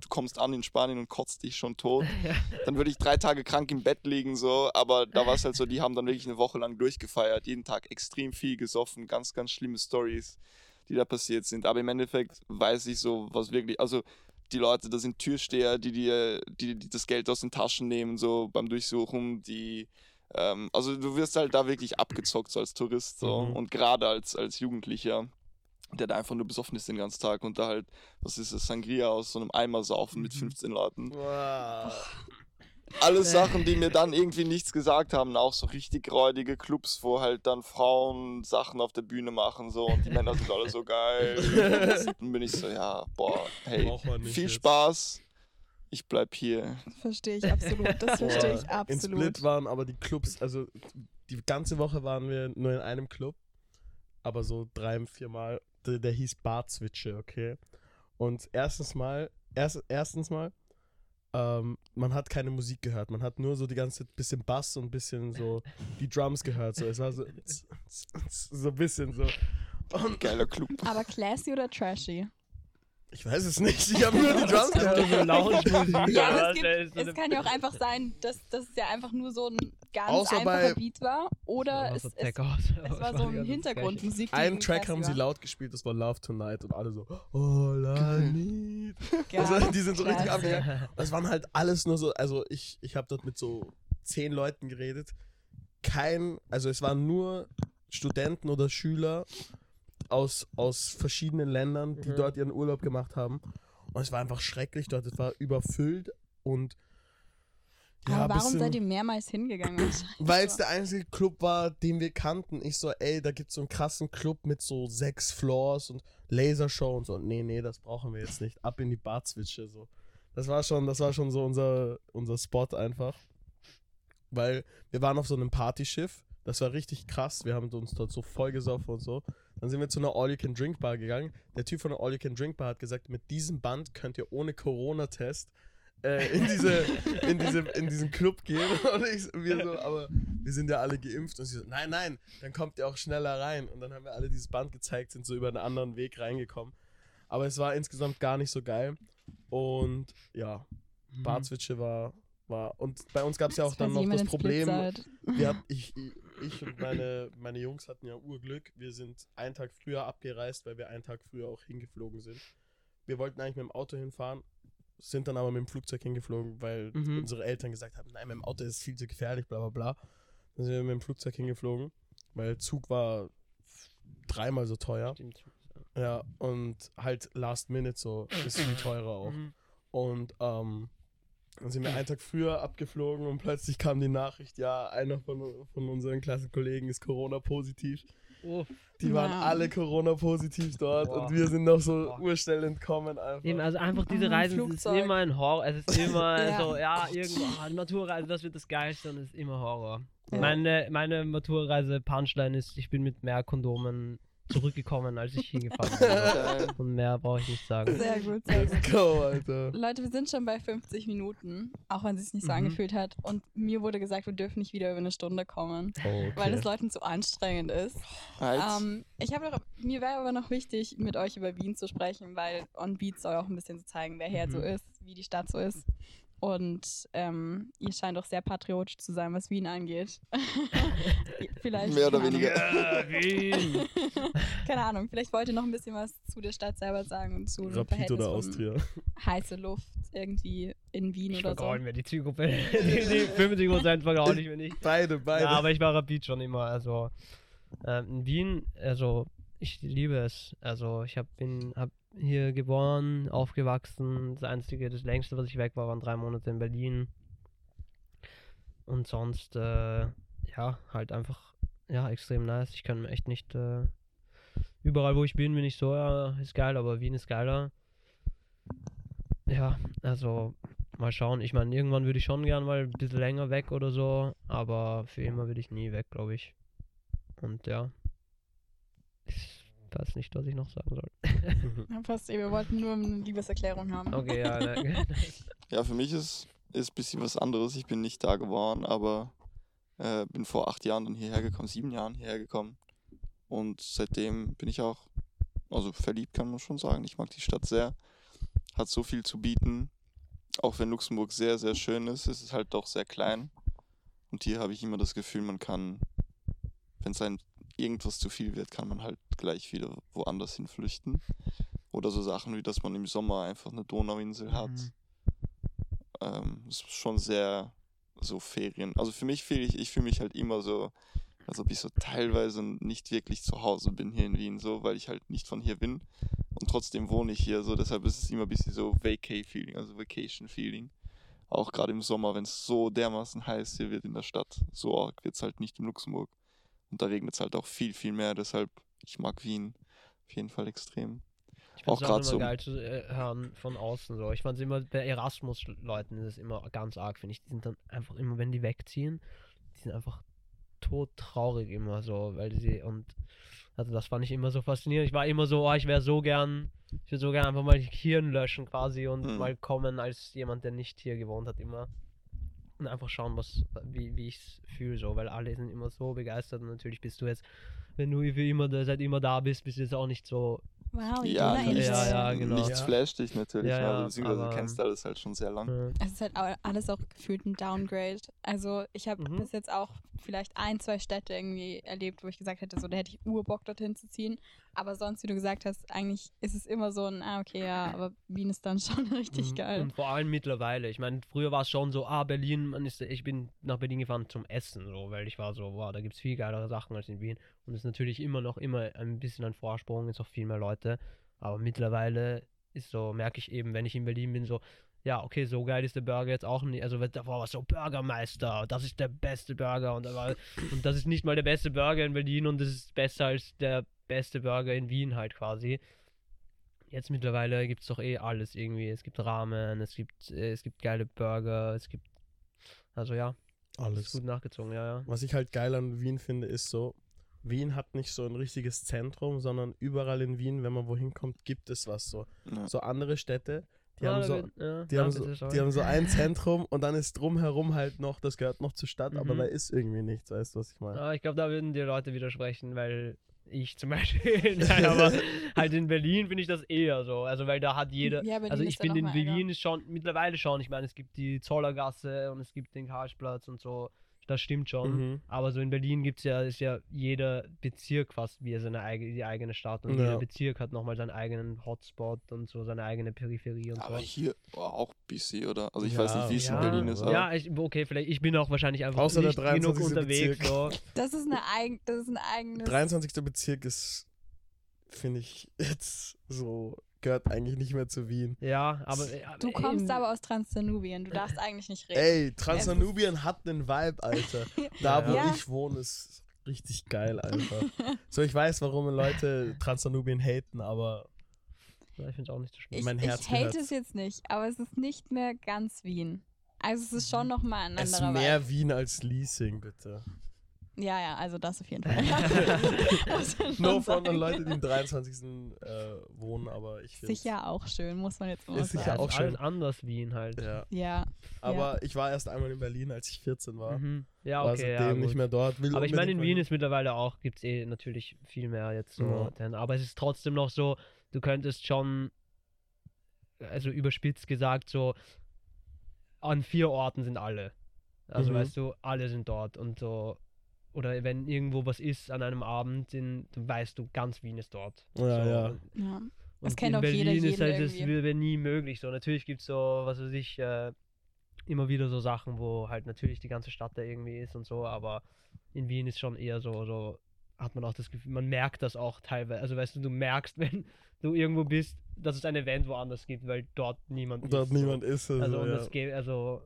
du kommst an in Spanien und kotzt dich schon tot. Dann würde ich drei Tage krank im Bett liegen, so, aber da war es halt so, die haben dann wirklich eine Woche lang durchgefeiert, jeden Tag extrem viel gesoffen, ganz, ganz schlimme Stories, die da passiert sind. Aber im Endeffekt weiß ich so, was wirklich, also die Leute, das sind Türsteher, die dir, die, die das Geld aus den Taschen nehmen, so beim Durchsuchen, die ähm, also du wirst halt da wirklich abgezockt so als Tourist so Mhm. und gerade als, als Jugendlicher, der da einfach nur besoffen ist den ganzen Tag und da halt, was ist das, Sangria aus so einem Eimer saufen mit 15 Leuten. Wow. Alles Sachen, die mir dann irgendwie nichts gesagt haben, auch so richtig räudige Clubs, wo halt dann Frauen Sachen auf der Bühne machen so und die Männer sind alle so geil. Dann bin ich so, ja, boah, hey, viel jetzt. Spaß. Ich bleib hier. Verstehe ich absolut. Das verstehe ich In absolut. Split waren aber die Clubs, also die ganze Woche waren wir nur in einem Club, aber so drei, vier Der, hieß Barzwitsche, okay. Und erstens mal, erst, erstens mal, ähm, man hat keine Musik gehört, man hat nur so die ganze Zeit bisschen Bass und bisschen so die Drums gehört. So, es war so, so ein bisschen so. Und Geiler Club. Aber classy oder trashy? Ich weiß es nicht. Ich habe nur die Drums gehört. Ja, es, gibt, es kann ja auch einfach sein, dass, es ja einfach nur so ein ganz Außer einfacher Beat war. Oder Ja, es, es, es war so ein Hintergrundmusik. Einen Track haben sie laut gespielt, das war Love Tonight und alle so, All I need. Also, die sind so richtig abgegangen. Das waren halt alles nur so, also ich, ich habe dort mit so zehn Leuten geredet. Kein, also es waren nur Studenten oder Schüler aus, aus verschiedenen Ländern, die Mhm. dort ihren Urlaub gemacht haben. Und es war einfach schrecklich dort, es war überfüllt und Aber warum seid ihr mehrmals hingegangen? weil es der einzige Club war, den wir kannten. Ich so, ey, da gibt's so einen krassen Club mit so sechs Floors und Lasershow und so. Nee, nee, das brauchen wir jetzt nicht. Ab in die Barzwitsche so. Das war schon, das war schon so unser, unser Spot einfach. Weil wir waren auf so einem Partyschiff. Das war richtig krass. Wir haben uns dort so vollgesoffen und so. Dann sind wir zu einer All-You-Can-Drink-Bar gegangen. Der Typ von der All-You-Can-Drink-Bar hat gesagt, mit diesem Band könnt ihr ohne Corona-Test äh, in, diese, in, diese, in diesen Club gehen. Und ich, wir so, aber wir sind ja alle geimpft. Und sie so, nein, nein, dann kommt ihr auch schneller rein. Und dann haben wir alle dieses Band gezeigt, sind so über einen anderen Weg reingekommen. Aber es war insgesamt gar nicht so geil. Und ja, Mhm. Barzwitsche war, war. Und bei uns gab es ja auch dann noch das Problem, wir hat, ich, ich und meine, meine Jungs hatten ja Urglück. Wir sind einen Tag früher abgereist, weil wir einen Tag früher auch hingeflogen sind. Wir wollten eigentlich mit dem Auto hinfahren, sind dann aber mit dem Flugzeug hingeflogen, weil Mhm. unsere Eltern gesagt haben, nein, mit dem Auto ist viel zu gefährlich, bla bla bla. Dann sind wir mit dem Flugzeug hingeflogen, weil Zug war dreimal so teuer. Stimmt. Ja, und halt last minute so ist viel teurer auch. Mhm. Und ähm, dann sind wir einen Tag früher abgeflogen und plötzlich kam die Nachricht, ja, einer von, von unseren Klassenkollegen ist Corona-positiv. Oh, Die waren Ja. alle Corona-positiv dort Boah. und wir sind noch so Boah. urschnell entkommen einfach. Eben, also einfach diese Oh, Reisen, es ist immer ein Horror. Es ist immer Ja. so, ja, irgendwo, ah, Maturreise, das wird das Geilste und es ist immer Horror. Ja. Meine, meine Maturreise-Punchline ist, ich bin mit mehr Kondomen zurückgekommen, als ich hingefahren bin. Geil. Und mehr brauche ich nicht sagen. Sehr gut, sehr gut. Let's go, Alter. Leute, wir sind schon bei 50 Minuten, auch wenn es sich nicht so Mhm. angefühlt hat. Und mir wurde gesagt, wir dürfen nicht wieder über eine Stunde kommen, Okay. weil es Leuten zu anstrengend ist. Halt. Ähm, ich habe noch, mir wäre aber noch wichtig, mit euch über Wien zu sprechen, weil On Beat soll auch ein bisschen so zeigen, wer hier Mhm. so ist, wie die Stadt so ist. Und ähm, ihr scheint auch sehr patriotisch zu sein, was Wien angeht. vielleicht. Mehr oder weniger. Ja, Wien! Keine Ahnung, vielleicht wollt ihr noch ein bisschen was zu der Stadt selber sagen und zu Rapid oder Austria? heiße Luft irgendwie in Wien Ich oder so. vergraule mir die Zielgruppe. Die, die 50% vergraule ich mir nicht. Beide, beide. Ja, aber ich war Rapid schon immer. Also ähm, in Wien, also ich liebe es. Also ich hab, bin hab hier geboren, aufgewachsen. Das einzige, das längste, was ich weg war, waren drei Monate in Berlin. Und sonst, äh, ja, halt einfach, ja, extrem nice. Ich kann mir echt nicht, äh, überall wo ich bin, bin ich so, ja, ist geil, aber Wien ist geiler. Ja, also mal schauen. Ich meine, irgendwann würde ich schon gern mal ein bisschen länger weg oder so, aber für immer würde ich nie weg, glaube ich. Und ja, ich weiß nicht, was ich noch sagen soll. Ja, fast, eh, wir wollten nur eine Liebeserklärung haben. Okay, ja, ne, Ja, für mich ist ist ein bisschen was anderes. Ich bin nicht da geboren, aber äh, bin vor acht Jahren dann hierher gekommen, sieben Jahren hierher gekommen. Und seitdem bin ich auch, also verliebt kann man schon sagen. Ich mag die Stadt sehr. Hat so viel zu bieten. Auch wenn Luxemburg sehr, sehr schön ist, ist es halt doch sehr klein. Und hier habe ich immer das Gefühl, man kann, wenn es einem irgendwas zu viel wird, kann man halt gleich wieder woanders hin flüchten. Oder so Sachen wie, dass man im Sommer einfach eine Donauinsel hat. Mhm. Ähm, ist schon sehr so Ferien. Also für mich fühle ich, ich fühle mich halt immer so, als ob ich so teilweise nicht wirklich zu Hause bin hier in Wien, so, weil ich halt nicht von hier bin. Und trotzdem wohne ich hier, so, deshalb ist es immer ein bisschen so Vacay-Feeling, also Vacation-Feeling. Auch gerade im Sommer, wenn es so dermaßen heiß hier wird in der Stadt. So arg wird es halt nicht in Luxemburg. Und da regnet es halt auch viel, viel mehr, deshalb, ich mag Wien auf jeden Fall extrem. Ich Auch immer so- geil zu äh, hören von außen so. Ich fand es immer, bei Erasmus-Leuten ist es immer ganz arg, finde ich. Die sind dann einfach immer, wenn die wegziehen, die sind einfach todtraurig immer so, weil sie und also das fand ich immer so faszinierend. Ich war immer so, oh, ich wäre so gern, ich würde so gern einfach mal Hirn löschen quasi und Mhm. mal kommen als jemand, der nicht hier gewohnt hat immer. Und einfach schauen, was, wie, wie ich es fühle, so, weil alle sind immer so begeistert und natürlich bist du jetzt, wenn du für immer da- seit immer da bist, bist du jetzt auch nicht so Wow, Ja, nichts, Ja, ja, genau. nichts Ja. flasht dich natürlich. Ja, ja, also, beziehungsweise aber- du kennst alles halt schon sehr lang. Ja. Es ist halt alles auch gefühlt ein Downgrade. Also ich habe Mhm. bis jetzt auch vielleicht ein, zwei Städte irgendwie erlebt, wo ich gesagt hätte, so da hätte ich Urbock dorthin zu ziehen. Aber sonst, wie du gesagt hast, eigentlich ist es immer so ein, ah okay, ja, aber Wien ist dann schon richtig Mhm. geil. Und vor allem mittlerweile. Ich meine, früher war es schon so, ah, Berlin, man ist, ich bin nach Berlin gefahren zum Essen, so, weil ich war so, wow, da gibt es viel geilere Sachen als in Wien. Und es ist natürlich immer noch immer ein bisschen ein Vorsprung, ist auch viel mehr Leute. Aber mittlerweile ist so, merke ich eben, wenn ich in Berlin bin, so, ja, okay, so geil ist der Burger jetzt auch nicht. Also davor war es so Burgermeister, das ist der beste Burger und, aber, und das ist nicht mal der beste Burger in Berlin und das ist besser als der beste Burger in Wien halt quasi. Jetzt mittlerweile gibt es doch eh alles irgendwie. Es gibt Ramen, es gibt, äh, es gibt geile Burger, es gibt. Also ja, ist Alles. gut nachgezogen, ja, ja. Was ich halt geil an Wien finde, ist so, Wien hat nicht so ein richtiges Zentrum, sondern überall in Wien, wenn man wohin kommt, gibt es was so. Ja. So andere Städte, die haben so, die haben so, die haben so ein Zentrum und dann ist drumherum halt noch, das gehört noch zur Stadt, aber Mhm. da ist irgendwie nichts, weißt du, was ich meine? Ah, ich glaube, da würden die Leute widersprechen, weil ich zum Beispiel, nein, aber halt in Berlin finde ich das eher so. Also, weil da hat jeder. Ja, also, ich finde in. Berlin ist schon, mittlerweile schon, ich meine, es gibt die Zollergasse und es gibt den Karlsplatz und so. Das stimmt schon. Mhm. Aber so in Berlin gibt es ja, ist ja jeder Bezirk fast wie seine eigene, die eigene Stadt und Ja. jeder Bezirk hat nochmal seinen eigenen Hotspot und so seine eigene Peripherie und Aber so. hier war auch BC, oder? Also ich Ja, weiß nicht, wie es ja, in Berlin ist, aber ja, ich, okay, vielleicht, ich bin auch wahrscheinlich einfach Außer der nicht genug 23. unterwegs. Bezirk. So. Das ist eine eigen, das ist ein eigenes. 23. Bezirk ist, finde ich, jetzt so, gehört eigentlich nicht mehr zu Wien. Ja, aber. äh, Du kommst aber aus Transdanubien, du darfst eigentlich nicht reden. Ey, Transdanubien hat einen Vibe, Alter. Da, wo Ja. ich wohne, ist richtig geil, Alter. so, ich weiß, warum Leute Transdanubien haten, aber Ja, ich finde es auch nicht so schlimm. Ich, mein Herz ich hate gehört's. es jetzt nicht, aber es ist nicht mehr ganz Wien. Also es ist schon nochmal ein Mhm. es ist anderer mehr Wien als Leasing, bitte. Ja, ja, also das auf jeden Fall. Muss man schon No front an sagen. Leute, die im 23. Äh, wohnen, aber ich find's- Sicher auch schön, muss man jetzt mal Ist sicher sagen. ja, auch alles schön. anders Wien halt. Ja. Ja, Aber ich war erst einmal in Berlin, als ich 14 war. Mhm. Ja, war okay. seitdem Ja, nicht mehr dort. Will aber ich meine, in Wien ist mittlerweile auch, gibt es eh natürlich viel mehr jetzt so. Ja. Denn, aber es ist trotzdem noch so, du könntest schon, also überspitzt gesagt, so an vier Orten sind alle. Also Mhm. weißt du, alle sind dort und so. Oder wenn irgendwo was ist an einem Abend, in, dann weißt du, ganz Wien ist dort. Ja, so. ja. ja. Und Es kennt in auch Berlin jeder ist halt, das wäre nie möglich. So, natürlich gibt es so, was weiß ich, äh, immer wieder so Sachen, wo halt natürlich die ganze Stadt da irgendwie ist und so, aber in Wien ist schon eher so, so hat man auch das Gefühl, man merkt das auch teilweise. Also weißt du, du merkst, wenn du irgendwo bist, dass es ein Event woanders gibt, weil dort niemand Dort ist. niemand so. ist. Also, Also, und ja. das geht, also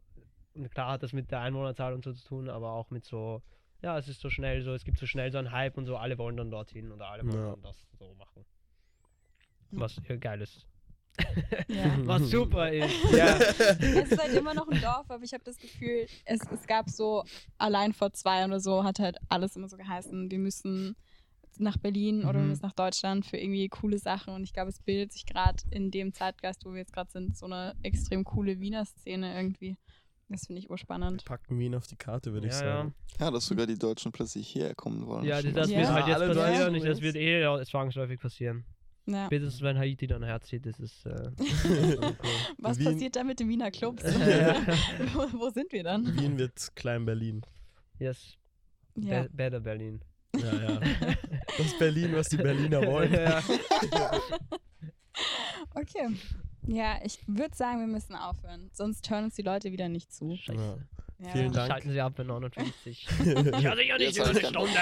und klar hat das mit der Einwohnerzahl und so zu tun, aber auch mit so, ja, es ist so schnell so, es gibt so schnell so einen Hype und so, alle wollen dann dorthin oder alle wollen Ja. dann das so machen. Was ja geil ist. Ja. Was super ist. Ja. es ist halt immer noch ein Dorf, aber ich habe das Gefühl, es, es gab so, allein vor zwei Jahren oder so, hat halt alles immer so geheißen, wir müssen nach Berlin oder wir Mhm. müssen nach Deutschland für irgendwie coole Sachen. Und ich glaube, es bildet sich gerade in dem Zeitgeist, wo wir jetzt gerade sind, so eine extrem coole Wiener Szene irgendwie. Das finde ich Wir urspannend. packen Wien auf die Karte, würde ich Ja, sagen. Ja, dass sogar die Deutschen plötzlich hierher kommen wollen. Ja, das was. wird Ja. halt jetzt Alle passieren. Nicht, Das wird eh ja, zwangsläufig passieren. Ja. Spätestens wenn Haiti dann herzieht, das ist. Äh, Was Wien- passiert da mit den Wiener Clubs? Ja. wo, wo sind wir dann? Wien wird Klein-Berlin. yes. Ja. Be better Berlin. Ja, ja. Das Berlin, was die Berliner wollen. ja. Okay. Ja, ich würde sagen, wir müssen aufhören. Sonst hören uns die Leute wieder nicht zu. Scheiße. Ja. Vielen Dank. Schalten Sie ab bei 59. ich höre sicher nicht über eine Stunde.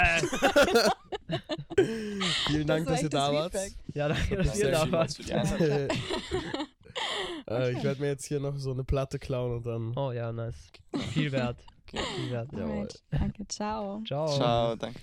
Vielen Dank, Das dass ihr da wart. Ja, danke, dass Sehr ihr da wart. äh, ich werde mir jetzt hier noch so eine Platte klauen und dann. Oh ja, nice. Viel wert. Okay. Viel wert. Jawohl. Alright. Danke, ciao. Ciao. Ciao, danke.